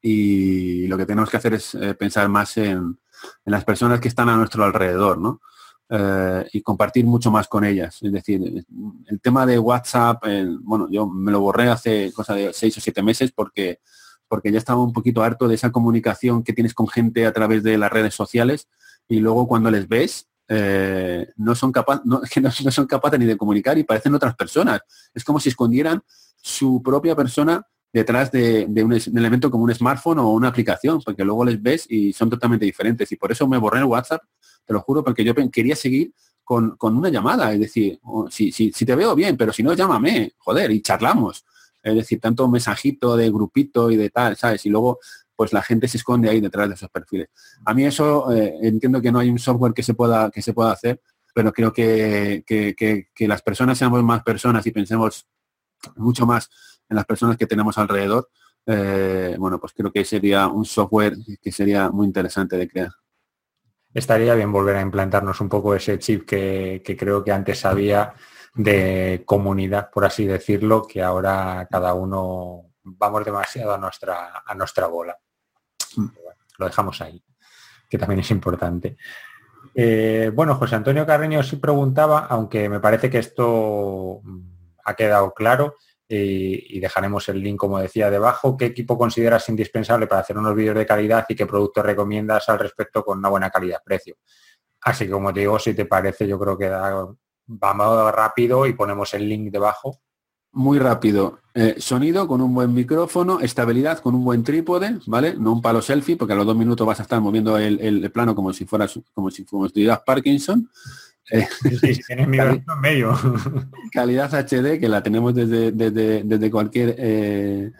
y lo que tenemos que hacer es eh, pensar más en, las personas que están a nuestro alrededor, ¿no? Eh, y compartir mucho más con ellas. Es decir, el tema de WhatsApp, bueno, yo me lo borré hace cosa de seis o siete meses porque, porque ya estaba un poquito harto de esa comunicación que tienes con gente a través de las redes sociales y luego cuando les ves eh, no son capaces no, no, son capaces ni de comunicar y parecen otras personas. Es como si escondieran su propia persona detrás de, un, elemento como un smartphone o una aplicación, porque luego les ves y son totalmente diferentes. Y por eso me borré el WhatsApp, te lo juro, porque yo quería seguir con, una llamada. Es decir, si, si, si te veo bien, pero si no, llámame, joder, y charlamos. Es decir, tanto mensajito de grupito y de tal, ¿sabes? Y luego pues la gente se esconde ahí detrás de esos perfiles. A mí eso eh, entiendo que no hay un software que se pueda, que se pueda hacer, pero creo que, que, las personas seamos más personas y pensemos mucho más en las personas que tenemos alrededor, eh, bueno, pues creo que sería un software que sería muy interesante de crear. Estaría bien volver a implantarnos un poco ese chip que, creo que antes había de comunidad, por así decirlo, que ahora cada uno vamos demasiado a nuestra, a nuestra bola. Lo dejamos ahí, que también es importante. Eh, bueno, José Antonio Carreño sí preguntaba, aunque me parece que esto mm, ha quedado claro, y, dejaremos el link, como decía, debajo. ¿Qué equipo consideras indispensable para hacer unos vídeos de calidad y qué productos recomiendas al respecto con una buena calidad-precio? Así que, como te digo, si te parece, yo creo que vamos rápido y ponemos el link debajo. Muy rápido. Eh, sonido con un buen micrófono, estabilidad con un buen trípode, ¿vale? No un palo selfie, porque a los dos minutos vas a estar moviendo el, plano como si fueras como si estuvieras Parkinson. Eh, medio. calidad HD que la tenemos desde, desde, cualquier eh,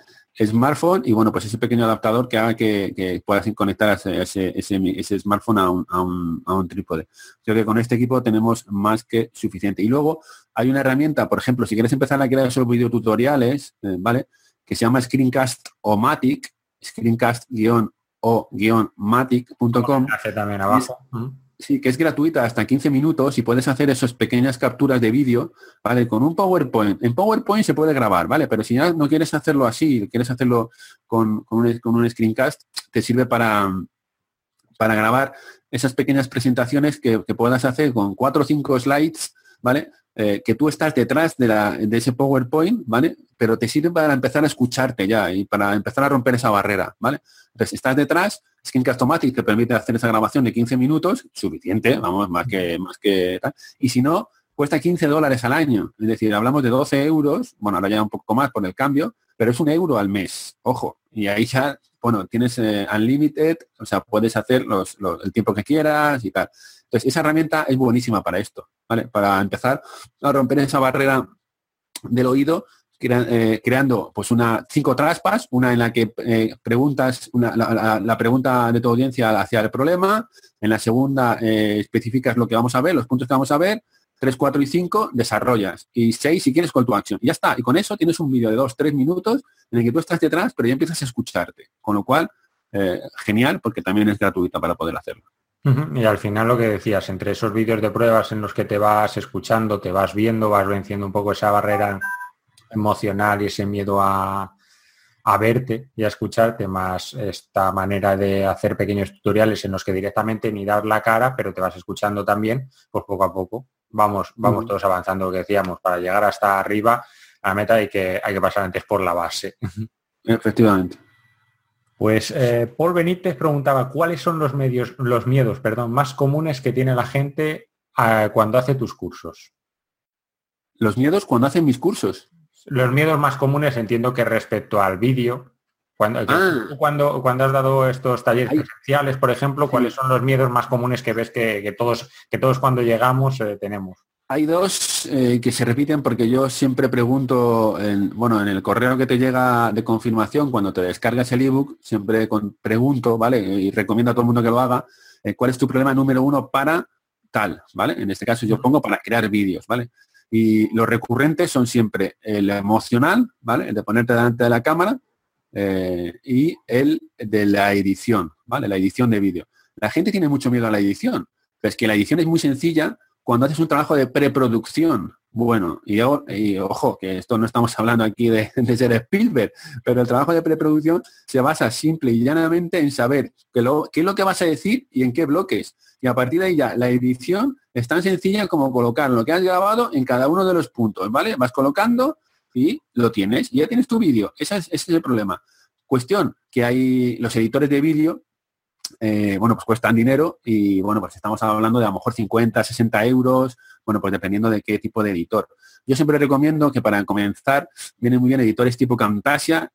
smartphone y bueno, pues ese pequeño adaptador que haga que, puedas conectar ese, ese, smartphone a un, a, un, a un, trípode. Creo que con este equipo tenemos más que suficiente. Y luego hay una herramienta, por ejemplo, si quieres empezar a crear esos videotutoriales, eh, ¿vale? Que se llama Screencast o Matic, screencast-o-matic.com. también abajo. Sí, que es gratuita hasta 15 minutos y puedes hacer esas pequeñas capturas de vídeo, ¿vale? Con un PowerPoint. En PowerPoint se puede grabar, ¿vale? Pero si ya no quieres hacerlo así, quieres hacerlo con, un, screencast, te sirve para, para grabar esas pequeñas presentaciones que, puedas hacer con cuatro o cinco slides, ¿vale? Eh, que tú estás detrás de, la, de ese PowerPoint, ¿vale? Pero te sirve para empezar a escucharte ya y para empezar a romper esa barrera, ¿vale? Entonces, estás detrás, Screencast-O-Matic te permite hacer esa grabación de 15 minutos, suficiente, vamos, más que, más que tal. Y si no, cuesta 15 dólares al año. Es decir, hablamos de 12 euros, bueno, ahora ya un poco más por el cambio, pero es un euro al mes, ojo. Y ahí ya, bueno, tienes eh, unlimited, o sea, puedes hacer los, el tiempo que quieras y tal. Entonces, esa herramienta es buenísima para esto, ¿vale? Para empezar a romper esa barrera del oído eh, creando pues una cinco traspas, una en la que eh, preguntas la, pregunta de tu audiencia hacia el problema, en la segunda eh, especificas lo que vamos a ver, los puntos que vamos a ver, 3, 4 y 5 desarrollas y 6 si quieres call to action. Y ya está. Y con eso tienes un vídeo de 2, 3 minutos en el que tú estás detrás, pero ya empiezas a escucharte. Con lo cual, genial porque también es gratuita para poder hacerlo. Y al final lo que decías, entre esos vídeos de pruebas en los que te vas escuchando, te vas viendo, vas venciendo un poco esa barrera emocional y ese miedo a, verte y a escucharte, más esta manera de hacer pequeños tutoriales en los que directamente ni dar la cara, pero te vas escuchando también, pues poco a poco vamos, vamos todos avanzando, lo que decíamos, para llegar hasta arriba, a la meta hay que, hay que pasar antes por la base. Efectivamente. Pues eh, Paul Benítez preguntaba cuáles son los medios, los miedos, perdón, más comunes que tiene la gente ah, cuando hace tus cursos. Los miedos cuando hacen mis cursos. Los miedos más comunes entiendo que respecto al vídeo, cuando, ah. cuando, cuando, has dado estos talleres presenciales, por ejemplo, ¿cuáles son los miedos más comunes que ves que, todos, que todos cuando llegamos eh, tenemos? Hay dos eh, que se repiten porque yo siempre pregunto, en, bueno, en el correo que te llega de confirmación, cuando te descargas el ebook, siempre pregunto, ¿vale? Y recomiendo a todo el mundo que lo haga, eh, ¿cuál es tu problema número uno para tal, ¿vale? En este caso yo pongo para crear vídeos, ¿vale? Y los recurrentes son siempre el emocional, ¿vale? El de ponerte delante de la cámara eh, y el de la edición, ¿vale? La edición de vídeo. La gente tiene mucho miedo a la edición, pero es que la edición es muy sencilla cuando haces un trabajo de preproducción. Bueno, y, ojo, que esto no estamos hablando aquí de, ser Spielberg, pero el trabajo de preproducción se basa simple y llanamente en saber qué, qué es lo que vas a decir y en qué bloques. Y a partir de ahí ya la edición es tan sencilla como colocar lo que has grabado en cada uno de los puntos, ¿vale? Vas colocando y lo tienes y ya tienes tu vídeo. Ese es, el problema. Cuestión que hay los editores de vídeo, eh, bueno, pues cuestan dinero y bueno, pues estamos hablando de a lo mejor 50, 60 euros, bueno, pues dependiendo de qué tipo de editor. Yo siempre recomiendo que para comenzar vienen muy bien editores tipo Camtasia,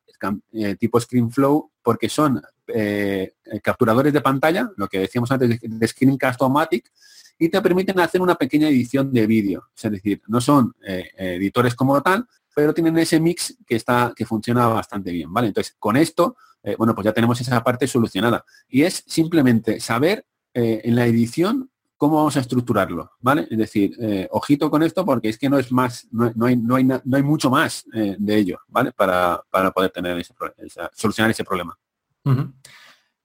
eh, tipo ScreenFlow, porque son eh, capturadores de pantalla, lo que decíamos antes de Screencast-O-Matic, y te permiten hacer una pequeña edición de vídeo. Es decir, no son editores como tal, pero tienen ese mix que está que funciona bastante bien, ¿vale? Entonces, con esto, bueno, pues ya tenemos esa parte solucionada. Y es simplemente saber en la edición cómo vamos a estructurarlo, ¿vale? Es decir, eh, ojito con esto porque es que no es más, no, hay, no, hay, no hay mucho más eh, de ello, ¿vale? Para, poder tener ese, solucionar ese problema.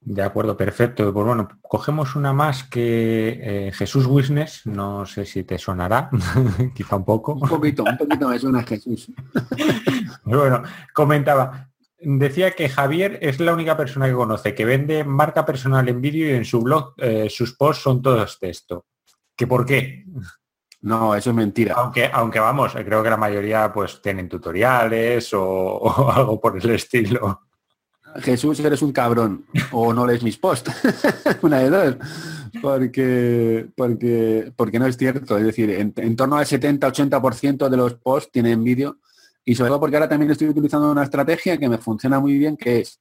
De acuerdo, perfecto. Pues bueno, cogemos una más que eh, Jesús Wisnes, no sé si te sonará, quizá un poco. Un poquito, un poquito me suena Jesús. bueno, comentaba, Decía que Javier es la única persona que conoce que vende marca personal en vídeo y en su blog eh, sus posts son todos texto. ¿Que por qué? No, eso es mentira. Aunque, aunque vamos, creo que la mayoría pues tienen tutoriales o, algo por el estilo. Jesús, eres un cabrón o no lees mis posts. Una de dos. Porque, porque, porque no es cierto. Es decir, en, torno al 70-80% de los posts tienen vídeo y sobre todo porque ahora también estoy utilizando una estrategia que me funciona muy bien, que es,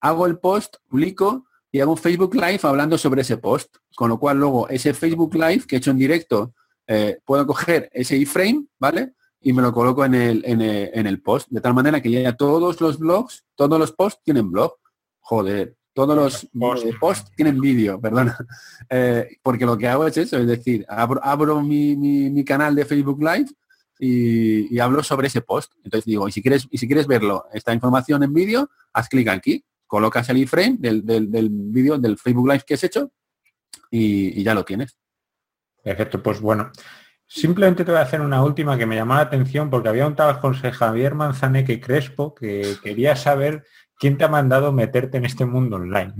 hago el post, publico y hago un Facebook Live hablando sobre ese post. Con lo cual luego ese Facebook Live que he hecho en directo, eh, puedo coger ese iframe, ¿vale? Y me lo coloco en el, en el, post. De tal manera que ya todos los blogs, todos los posts tienen blog. Joder, todos los eh, posts tienen vídeo, perdona. Eh, porque lo que hago es eso, es decir, abro, mi, mi, canal de Facebook Live, y, hablo sobre ese post. Entonces digo, y si quieres, y si quieres verlo, esta información en vídeo, haz clic aquí, colocas el iframe del, del, vídeo del Facebook Live que has hecho y, ya lo tienes. Perfecto, pues bueno. Simplemente te voy a hacer una última que me llamó la atención porque había un tal José Javier Manzaneque Crespo que quería saber quién te ha mandado meterte en este mundo online.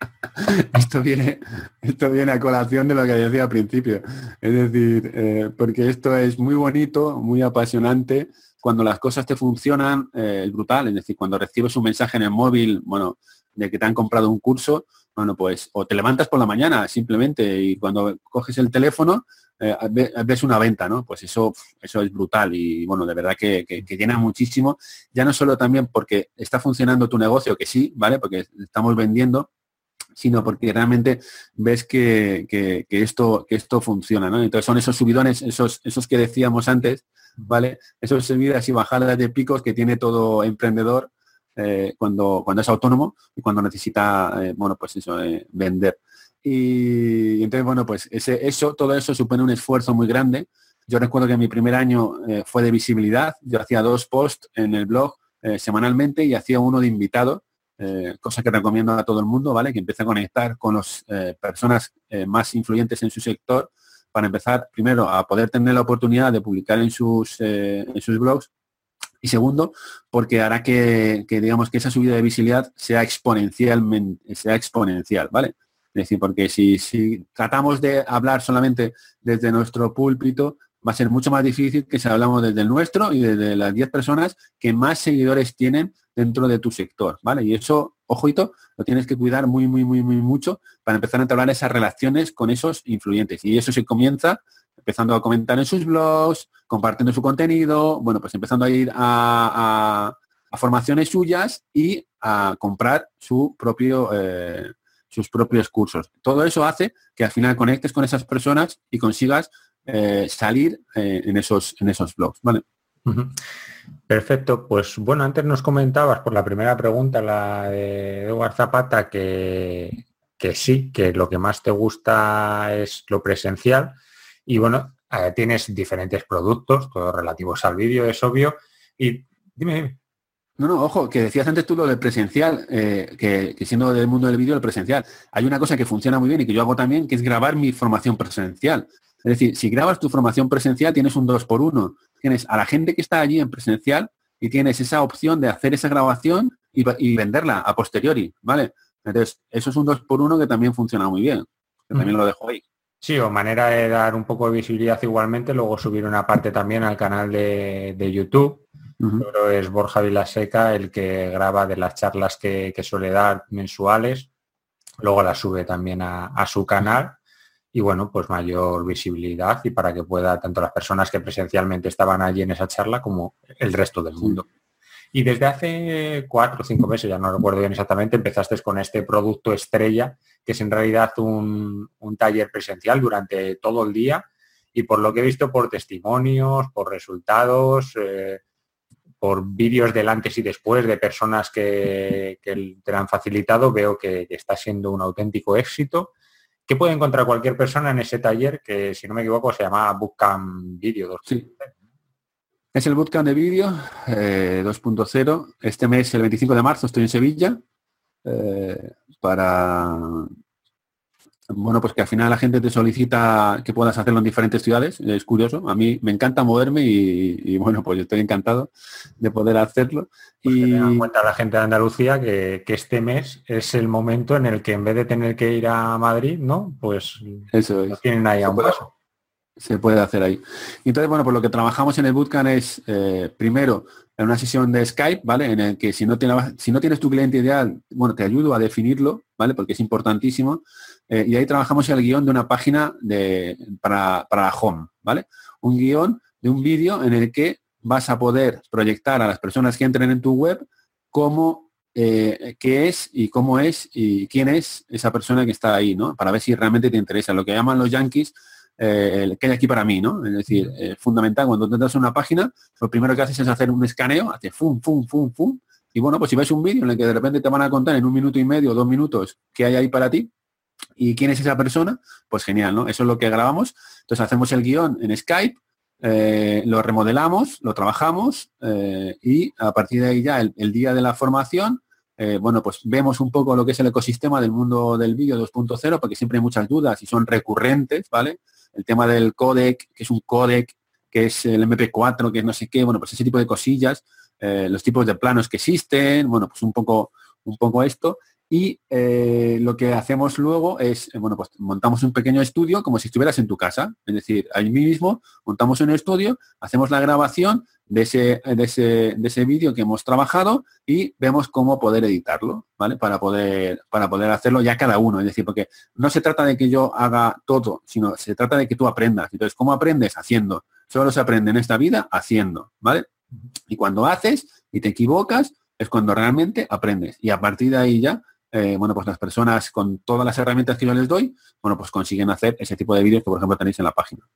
esto viene, esto viene a colación de lo que decía al principio. Es decir, eh, porque esto es muy bonito, muy apasionante. Cuando las cosas te funcionan, eh, es brutal. Es decir, cuando recibes un mensaje en el móvil, bueno, de que te han comprado un curso, bueno, pues, o te levantas por la mañana simplemente y cuando coges el teléfono, eh, ves una venta, ¿no? Pues eso, eso es brutal y bueno, de verdad que, que, llena muchísimo. Ya no solo también porque está funcionando tu negocio, que sí, ¿vale? Porque estamos vendiendo, sino porque realmente ves que, esto, que esto funciona, ¿no? Entonces son esos subidones, esos, esos que decíamos antes, ¿vale? Esos subidas y bajadas de picos que tiene todo emprendedor eh, cuando, cuando es autónomo y cuando necesita, eh, bueno, pues eso, eh, vender. Y, entonces, bueno, pues ese, eso, todo eso supone un esfuerzo muy grande. Yo recuerdo que mi primer año fue de visibilidad. Yo hacía dos posts en el blog semanalmente y hacía uno de invitado eh, cosa que recomiendo a todo el mundo, ¿vale? Que empiece a conectar con las eh, personas eh, más influyentes en su sector para empezar, primero, a poder tener la oportunidad de publicar en sus, en sus blogs y segundo, porque hará que, digamos, que esa subida de visibilidad sea exponencialmente, sea exponencial, ¿vale? Es decir, porque si, tratamos de hablar solamente desde nuestro púlpito, va a ser mucho más difícil que si hablamos desde el nuestro y desde las 10 personas que más seguidores tienen dentro de tu sector, ¿vale? Y eso, ojito, lo tienes que cuidar muy, muy, muy, muy mucho para empezar a entablar esas relaciones con esos influyentes. Y eso se comienza empezando a comentar en sus blogs, compartiendo su contenido, bueno, pues empezando a ir a, formaciones suyas y a comprar su propio, eh, sus propios cursos. Todo eso hace que al final conectes con esas personas y consigas eh, salir eh, en, esos, en esos blogs, ¿vale? Perfecto, pues bueno, antes nos comentabas por la primera pregunta, la de Eduard Zapata, que, que sí, que lo que más te gusta es lo presencial y bueno, eh, tienes diferentes productos, todos relativos al vídeo, es obvio. Y dime, No, no, ojo, que decías antes tú lo del presencial, eh, que, que, siendo del mundo del vídeo, el presencial. Hay una cosa que funciona muy bien y que yo hago también, que es grabar mi formación presencial. Es decir, si grabas tu formación presencial, tienes un 2 por 1 Tienes a la gente que está allí en presencial y tienes esa opción de hacer esa grabación y, venderla a posteriori, ¿vale? Entonces, eso es un 2 por 1 que también funciona muy bien. también lo dejo ahí. Sí, o manera de dar un poco de visibilidad igualmente, luego subir una parte también al canal de, YouTube. Pero es Borja Vilaseca el que graba de las charlas que, suele dar mensuales. Luego las sube también a su canal y bueno, pues mayor visibilidad y para que pueda tanto las personas que presencialmente estaban allí en esa charla como el resto del mundo. Y desde hace cuatro o cinco meses, ya no recuerdo bien exactamente, empezaste con este producto estrella, que es en realidad un, taller presencial durante todo el día. Y por lo que he visto por testimonios, por resultados, eh, por vídeos del antes y después de personas que, te han facilitado, veo que, está siendo un auténtico éxito. ¿Qué puede encontrar cualquier persona en ese taller que, si no me equivoco, se llama Bootcamp Video Sí. Es el bootcamp de vídeo 2.0. Eh, este mes, el 25 de marzo, estoy en Sevilla eh, para, bueno, pues que al final la gente te solicita que puedas hacerlo en diferentes ciudades. Es curioso. A mí me encanta moverme y, bueno, pues estoy encantado de poder hacerlo. Pues y en cuenta la gente de Andalucía que, este mes es el momento en el que en vez de tener que ir a Madrid, ¿no? Pues eso lo tienen ahí a un paso se puede hacer ahí. Entonces, bueno, pues lo que trabajamos en el bootcamp es, eh, primero, en una sesión de Skype, ¿vale? En el que si no, tienes, si no tienes tu cliente ideal, bueno, te ayudo a definirlo, ¿vale? Porque es importantísimo. Eh, y ahí trabajamos el guion de una página de, para, para home, ¿vale? Un guion de un vídeo en el que vas a poder proyectar a las personas que entren en tu web cómo eh, qué es y cómo es y quién es esa persona que está ahí, ¿no? Para ver si realmente te interesa. Lo que llaman los yankees eh, que hay aquí para mí, ¿no? Es decir, fundamental, cuando tú entras a una página, lo primero que haces es hacer un escaneo, hace fum, fum, fum, fum, y bueno, pues si ves un vídeo en el que de repente te van a contar en un minuto y medio, dos minutos, qué hay ahí para ti, y quién es esa persona, pues genial, ¿no? Eso es lo que grabamos. Entonces hacemos el guion en Skype, eh, lo remodelamos, lo trabajamos eh, y a partir de ahí ya el, día de la formación, bueno, pues vemos un poco lo que es el ecosistema del mundo del vídeo 2.0, porque siempre hay muchas dudas y son recurrentes, ¿vale? el tema del codec, que es un codec, que es el MP4, que es no sé qué, bueno, pues ese tipo de cosillas, eh, los tipos de planos que existen, bueno, pues un poco, un poco esto. Y eh, lo que hacemos luego es, eh, bueno, pues montamos un pequeño estudio como si estuvieras en tu casa. Es decir, ahí mismo montamos un estudio, hacemos la grabación de ese, de ese, de ese vídeo que hemos trabajado y vemos cómo poder editarlo, ¿vale? Para poder, para poder hacerlo ya cada uno. Es decir, porque no se trata de que yo haga todo, sino se trata de que tú aprendas. Entonces, ¿cómo aprendes? Haciendo. Solo se aprende en esta vida haciendo, ¿vale? Y cuando haces y te equivocas, es cuando realmente aprendes. Y a partir de ahí ya eh, bueno, pues las personas con todas las herramientas que yo les doy, bueno, pues consiguen hacer ese tipo de vídeos que, por ejemplo, tenéis en la página.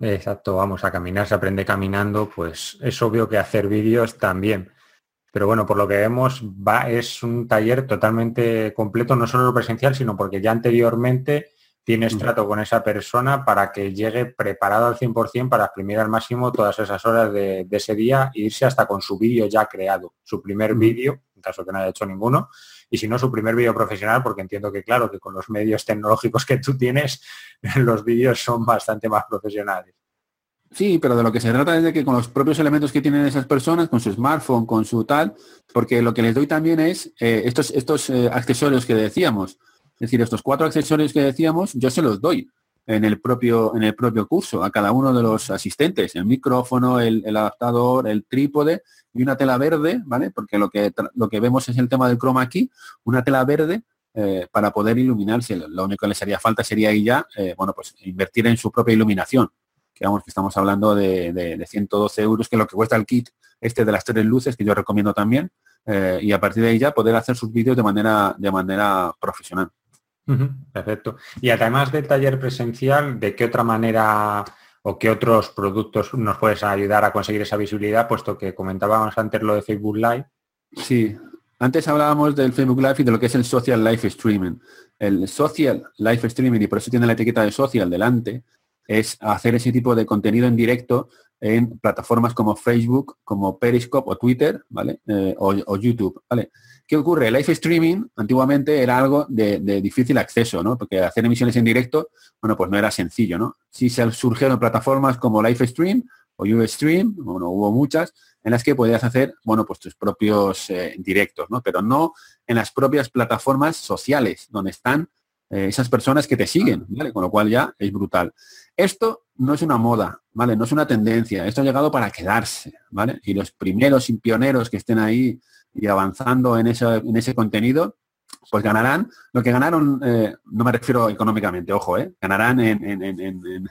Exacto, vamos a caminar, se aprende caminando, pues es obvio que hacer vídeos también. Pero bueno, por lo que vemos, va, es un taller totalmente completo, no solo presencial, sino porque ya anteriormente tienes trato con esa persona para que llegue preparado al 100% para exprimir al máximo todas esas horas de, ese día e irse hasta con su vídeo ya creado, su primer vídeo, caso que no haya hecho ninguno, y si no, su primer vídeo profesional, porque entiendo que claro, que con los medios tecnológicos que tú tienes, los vídeos son bastante más profesionales. Sí, pero de lo que se trata es de que con los propios elementos que tienen esas personas, con su smartphone, con su tal, porque lo que les doy también es eh, estos, estos eh, accesorios que decíamos, es decir, estos cuatro accesorios que decíamos, yo se los doy en el propio, en el propio curso a cada uno de los asistentes, el micrófono, el, adaptador, el trípode y una tela verde, ¿vale? Porque lo que, lo que vemos es el tema del croma aquí, una tela verde eh, para poder iluminarse. Lo único que les haría falta sería ahí ya, eh, bueno, pues invertir en su propia iluminación. Que vamos, que estamos hablando de, de, 112 euros, que es lo que cuesta el kit este de las tres luces, que yo recomiendo también, eh, y a partir de ahí ya poder hacer sus vídeos de manera, de manera profesional. Perfecto. Y además del taller presencial, ¿de qué otra manera o qué otros productos nos puedes ayudar a conseguir esa visibilidad, puesto que comentábamos antes lo de Facebook Live? Sí, antes hablábamos del Facebook Live y de lo que es el Social Live Streaming. El Social Live Streaming, y por eso tiene la etiqueta de social delante, es hacer ese tipo de contenido en directo en plataformas como Facebook, como Periscope o Twitter, ¿vale? Eh, o, YouTube, ¿vale? ¿Qué ocurre? El live streaming antiguamente era algo de, difícil acceso, ¿no? Porque hacer emisiones en directo, bueno, pues no era sencillo, ¿no? Sí se surgieron plataformas como Livestream o Ustream, bueno, hubo muchas, en las que podías hacer, bueno, pues tus propios eh, directos, ¿no? Pero no en las propias plataformas sociales, donde están eh, esas personas que te siguen, ¿vale? Con lo cual ya es brutal. Esto no es una moda, ¿vale? No es una tendencia, esto ha llegado para quedarse, ¿vale? Y los primeros y pioneros que estén ahí y avanzando en, en ese contenido, pues ganarán lo que ganaron, eh, no me refiero económicamente, ojo, eh, ganarán en,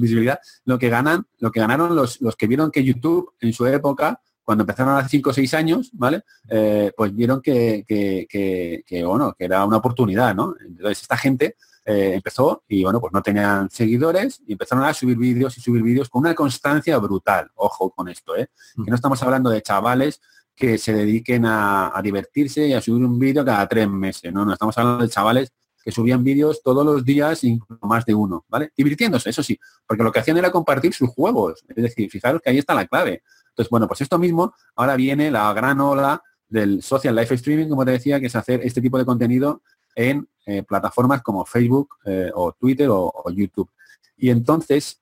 visibilidad, lo que ganan, lo que ganaron los, los que vieron que YouTube en su época cuando empezaron hace 5 o 6 años, ¿vale? Eh, pues vieron que, que, bueno, que era una oportunidad, ¿no? Entonces esta gente eh, empezó y bueno, pues no tenían seguidores y empezaron a subir vídeos y subir vídeos con una constancia brutal. Ojo con esto, ¿eh? Que no estamos hablando de chavales que se dediquen a, divertirse y a subir un vídeo cada tres meses, ¿no? No estamos hablando de chavales que subían vídeos todos los días, incluso más de uno, ¿vale? Divirtiéndose, eso sí, porque lo que hacían era compartir sus juegos. Es decir, fijaros que ahí está la clave. Entonces, bueno, pues esto mismo, ahora viene la gran ola del social life streaming, como te decía, que es hacer este tipo de contenido en eh, plataformas como Facebook eh, o Twitter o, YouTube. Y entonces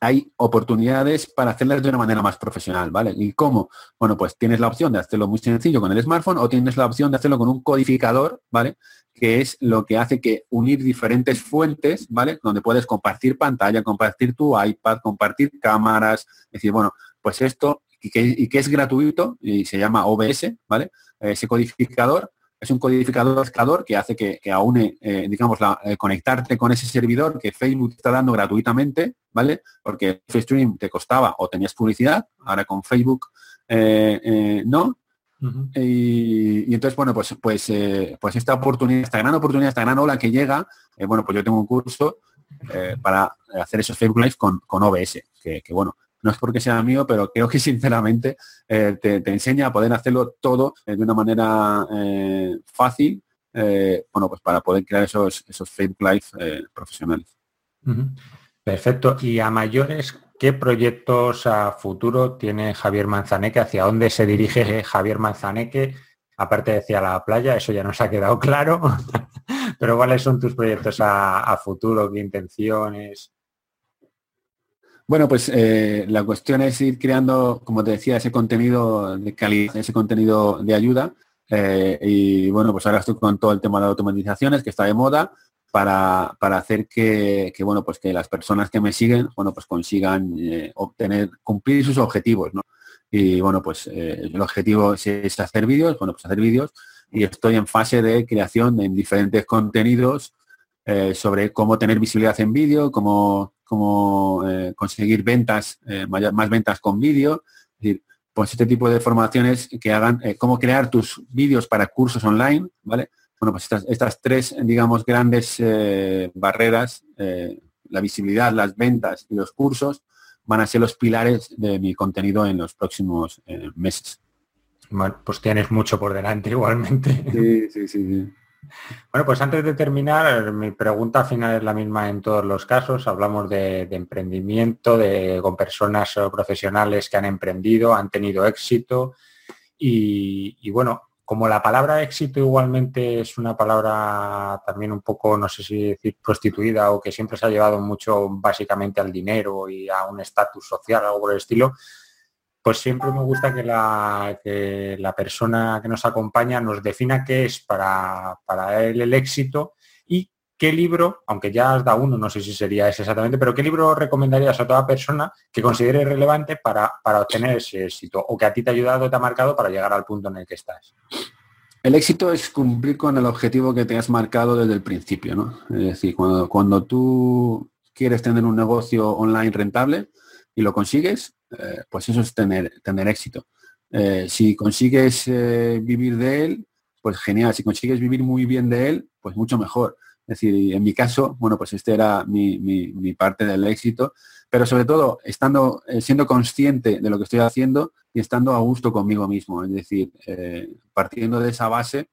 hay oportunidades para hacerlas de una manera más profesional, ¿vale? ¿Y cómo? Bueno, pues tienes la opción de hacerlo muy sencillo con el smartphone o tienes la opción de hacerlo con un codificador, ¿vale? Que es lo que hace que unir diferentes fuentes, ¿vale? Donde puedes compartir pantalla, compartir tu iPad, compartir cámaras, es decir, bueno, pues esto y que, es gratuito y se llama OBS, ¿vale? Ese codificador es un codificador escalador que hace que, aúne, eh, digamos, la, eh, conectarte con ese servidor que Facebook está dando gratuitamente, ¿vale? Porque stream te costaba o tenías publicidad, ahora con Facebook eh, no. y, entonces, bueno, pues, pues, pues esta oportunidad, esta gran oportunidad, esta gran ola que llega, bueno, pues yo tengo un curso para hacer esos Facebook Live con, con OBS, que, que, bueno, no es porque sea mío, pero creo que sinceramente eh, te, enseña a poder hacerlo todo de una manera eh, fácil, eh, bueno, pues para poder crear esos, esos Facebook Live profesionales. Perfecto. Y a mayores, ¿qué proyectos a futuro tiene Javier Manzaneque? ¿Hacia dónde se dirige Javier Manzaneque? Aparte decía la playa, eso ya nos ha quedado claro. Pero ¿cuáles son tus proyectos a, a futuro? ¿Qué intenciones? Bueno, pues eh, la cuestión es ir creando, como te decía, ese contenido de calidad, ese contenido de ayuda. Eh, y bueno, pues ahora estoy con todo el tema de automatizaciones que está de moda para, hacer que, bueno, pues que las personas que me siguen, bueno, pues consigan eh, obtener, cumplir sus objetivos, ¿no? Y bueno, pues el objetivo es, hacer vídeos, bueno, pues hacer vídeos y estoy en fase de creación de diferentes contenidos sobre cómo tener visibilidad en vídeo, cómo cómo eh, conseguir ventas, eh, más ventas con vídeo, es decir, pues este tipo de formaciones que hagan eh, cómo crear tus vídeos para cursos online, ¿vale? Bueno, pues estas, tres, digamos, grandes barreras, la visibilidad, las ventas y los cursos, van a ser los pilares de mi contenido en los próximos meses. Bueno, pues tienes mucho por delante igualmente. Sí, sí, sí. Bueno, pues antes de terminar, mi pregunta final es la misma en todos los casos. Hablamos de, emprendimiento, de, con personas profesionales que han emprendido, han tenido éxito. Y, bueno, como la palabra éxito igualmente es una palabra también un poco, no sé si decir, prostituida o que siempre se ha llevado mucho básicamente al dinero y a un estatus social, algo por el estilo, pues siempre me gusta que la, la persona que nos acompaña nos defina qué es para, él el éxito y qué libro, aunque ya has dado uno, no sé si sería ese exactamente, pero qué libro recomendarías a toda persona que considere relevante para, para obtener ese éxito o que a ti te ha ayudado, te ha marcado para llegar al punto en el que estás. El éxito es cumplir con el objetivo que te has marcado desde el principio, ¿no? Es decir, cuando, cuando tú quieres tener un negocio online rentable y lo consigues, eh, pues eso es tener, tener éxito. Eh, si consigues eh, vivir de él, pues genial. Si consigues vivir muy bien de él, pues mucho mejor. Es decir, en mi caso, bueno, pues este era mi, parte del éxito, pero sobre todo estando, siendo consciente de lo que estoy haciendo y estando a gusto conmigo mismo. Es decir, partiendo de esa base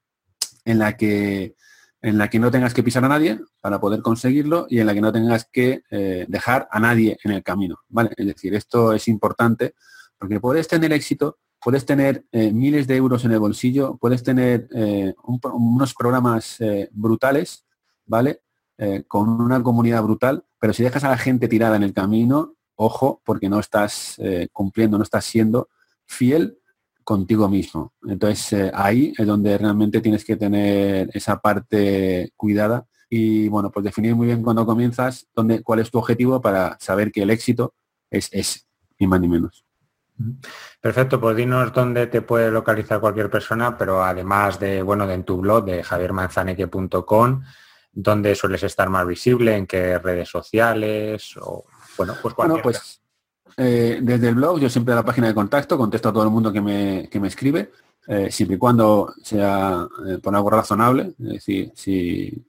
en la que en la que no tengas que pisar a nadie para poder conseguirlo y en la que no tengas que eh, dejar a nadie en el camino. ¿vale? Es decir, esto es importante porque puedes tener éxito, puedes tener eh, miles de euros en el bolsillo, puedes tener eh, unos programas brutales, ¿vale? con una comunidad brutal, pero si dejas a la gente tirada en el camino, ojo, porque no estás cumpliendo, no estás siendo fiel contigo mismo. Entonces eh, ahí es donde realmente tienes que tener esa parte cuidada y bueno, pues definir muy bien cuando comienzas dónde, cuál es tu objetivo para saber que el éxito es ese, ni más ni menos. Perfecto, pues dinos dónde te puede localizar cualquier persona, pero además de, bueno, de en tu blog de javiermanzaneque.com, dónde sueles estar más visible, en qué redes sociales o, bueno, pues Bueno, pues eh, desde el blog, yo siempre a la página de contacto, contesto a todo el mundo que me, que me escribe, eh, siempre y cuando sea por algo razonable. Es decir, si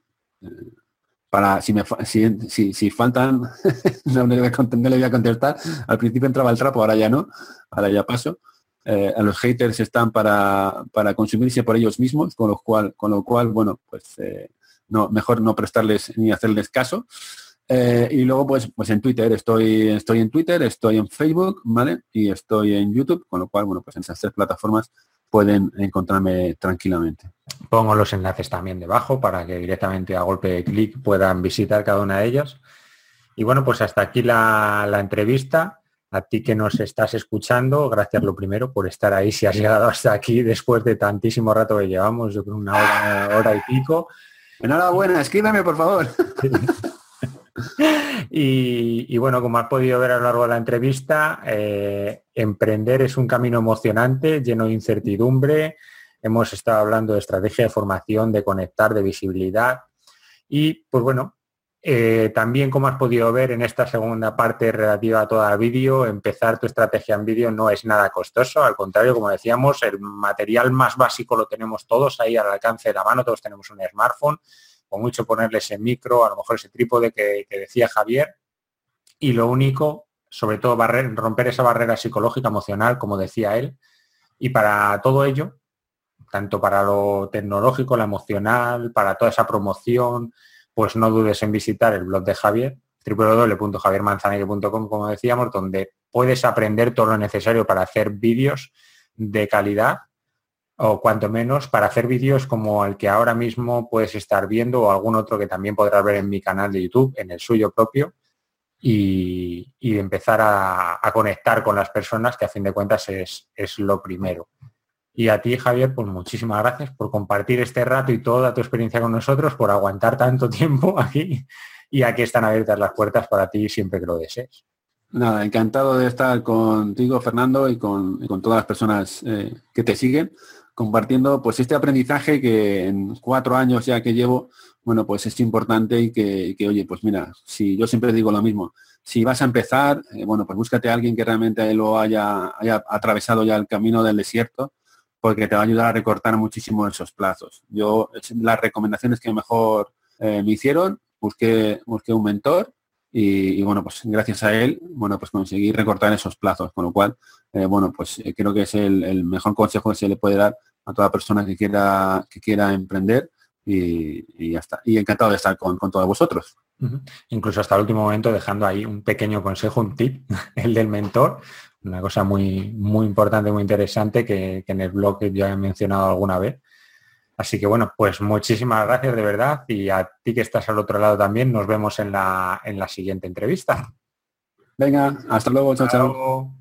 para si me si, si, faltan, no, le voy a contestar. Al principio entraba el trapo, ahora ya no, ahora ya paso. a los haters están para, para, consumirse por ellos mismos, con lo cual, con lo cual bueno, pues no, mejor no prestarles ni hacerles caso. Eh, y luego, pues, pues en Twitter, estoy, estoy en Twitter, estoy en Facebook, ¿vale? Y estoy en YouTube, con lo cual, bueno, pues en esas tres plataformas pueden encontrarme tranquilamente. Pongo los enlaces también debajo para que directamente a golpe de clic puedan visitar cada una de ellas. Y bueno, pues hasta aquí la, la entrevista. A ti que nos estás escuchando, gracias lo primero por estar ahí, si has llegado hasta aquí después de tantísimo rato que llevamos, yo creo una hora, hora y pico. Enhorabuena, escríbeme por favor. Y, bueno, como has podido ver a lo largo de la entrevista, eh, emprender es un camino emocionante, lleno de incertidumbre. Hemos estado hablando de estrategia de formación, de conectar, de visibilidad. Y pues bueno, eh, también como has podido ver en esta segunda parte relativa a todo el vídeo, empezar tu estrategia en vídeo no es nada costoso. Al contrario, como decíamos, el material más básico lo tenemos todos ahí al alcance de la mano, todos tenemos un smartphone con mucho ponerle ese micro, a lo mejor ese trípode que, decía Javier. Y lo único, sobre todo, romper esa barrera psicológica, emocional, como decía él. Y para todo ello, tanto para lo tecnológico, lo emocional, para toda esa promoción, pues no dudes en visitar el blog de Javier, www.javiermanzanero.com, como decíamos, donde puedes aprender todo lo necesario para hacer vídeos de calidad o cuanto menos para hacer vídeos como el que ahora mismo puedes estar viendo o algún otro que también podrás ver en mi canal de YouTube, en el suyo propio, y, empezar a, conectar con las personas, que a fin de cuentas es, es lo primero. Y a ti, Javier, pues muchísimas gracias por compartir este rato y toda tu experiencia con nosotros, por aguantar tanto tiempo aquí y aquí están abiertas las puertas para ti siempre que lo desees. Nada, encantado de estar contigo, Fernando, y con, todas las personas eh, que te siguen compartiendo pues este aprendizaje que en cuatro años ya que llevo, bueno, pues es importante y que, oye, pues mira, si yo siempre digo lo mismo, si vas a empezar, eh, bueno, pues búscate a alguien que realmente lo haya, haya atravesado ya el camino del desierto, porque te va a ayudar a recortar muchísimo esos plazos. Yo, las recomendaciones que mejor eh, me hicieron, busqué, busqué un mentor y, bueno, pues gracias a él, bueno, pues conseguí recortar esos plazos, con lo cual, eh, bueno, pues creo que es el, mejor consejo que se le puede dar a toda persona que quiera, que quiera emprender y, ya está. Y encantado de estar con, todos vosotros. Incluso hasta el último momento dejando ahí un pequeño consejo, un tip, el del mentor, una cosa muy, muy importante, muy interesante que, en el blog ya he mencionado alguna vez. Así que bueno, pues muchísimas gracias de verdad y a ti que estás al otro lado también, nos vemos en la, en la siguiente entrevista. Venga, hasta luego, chao, chao.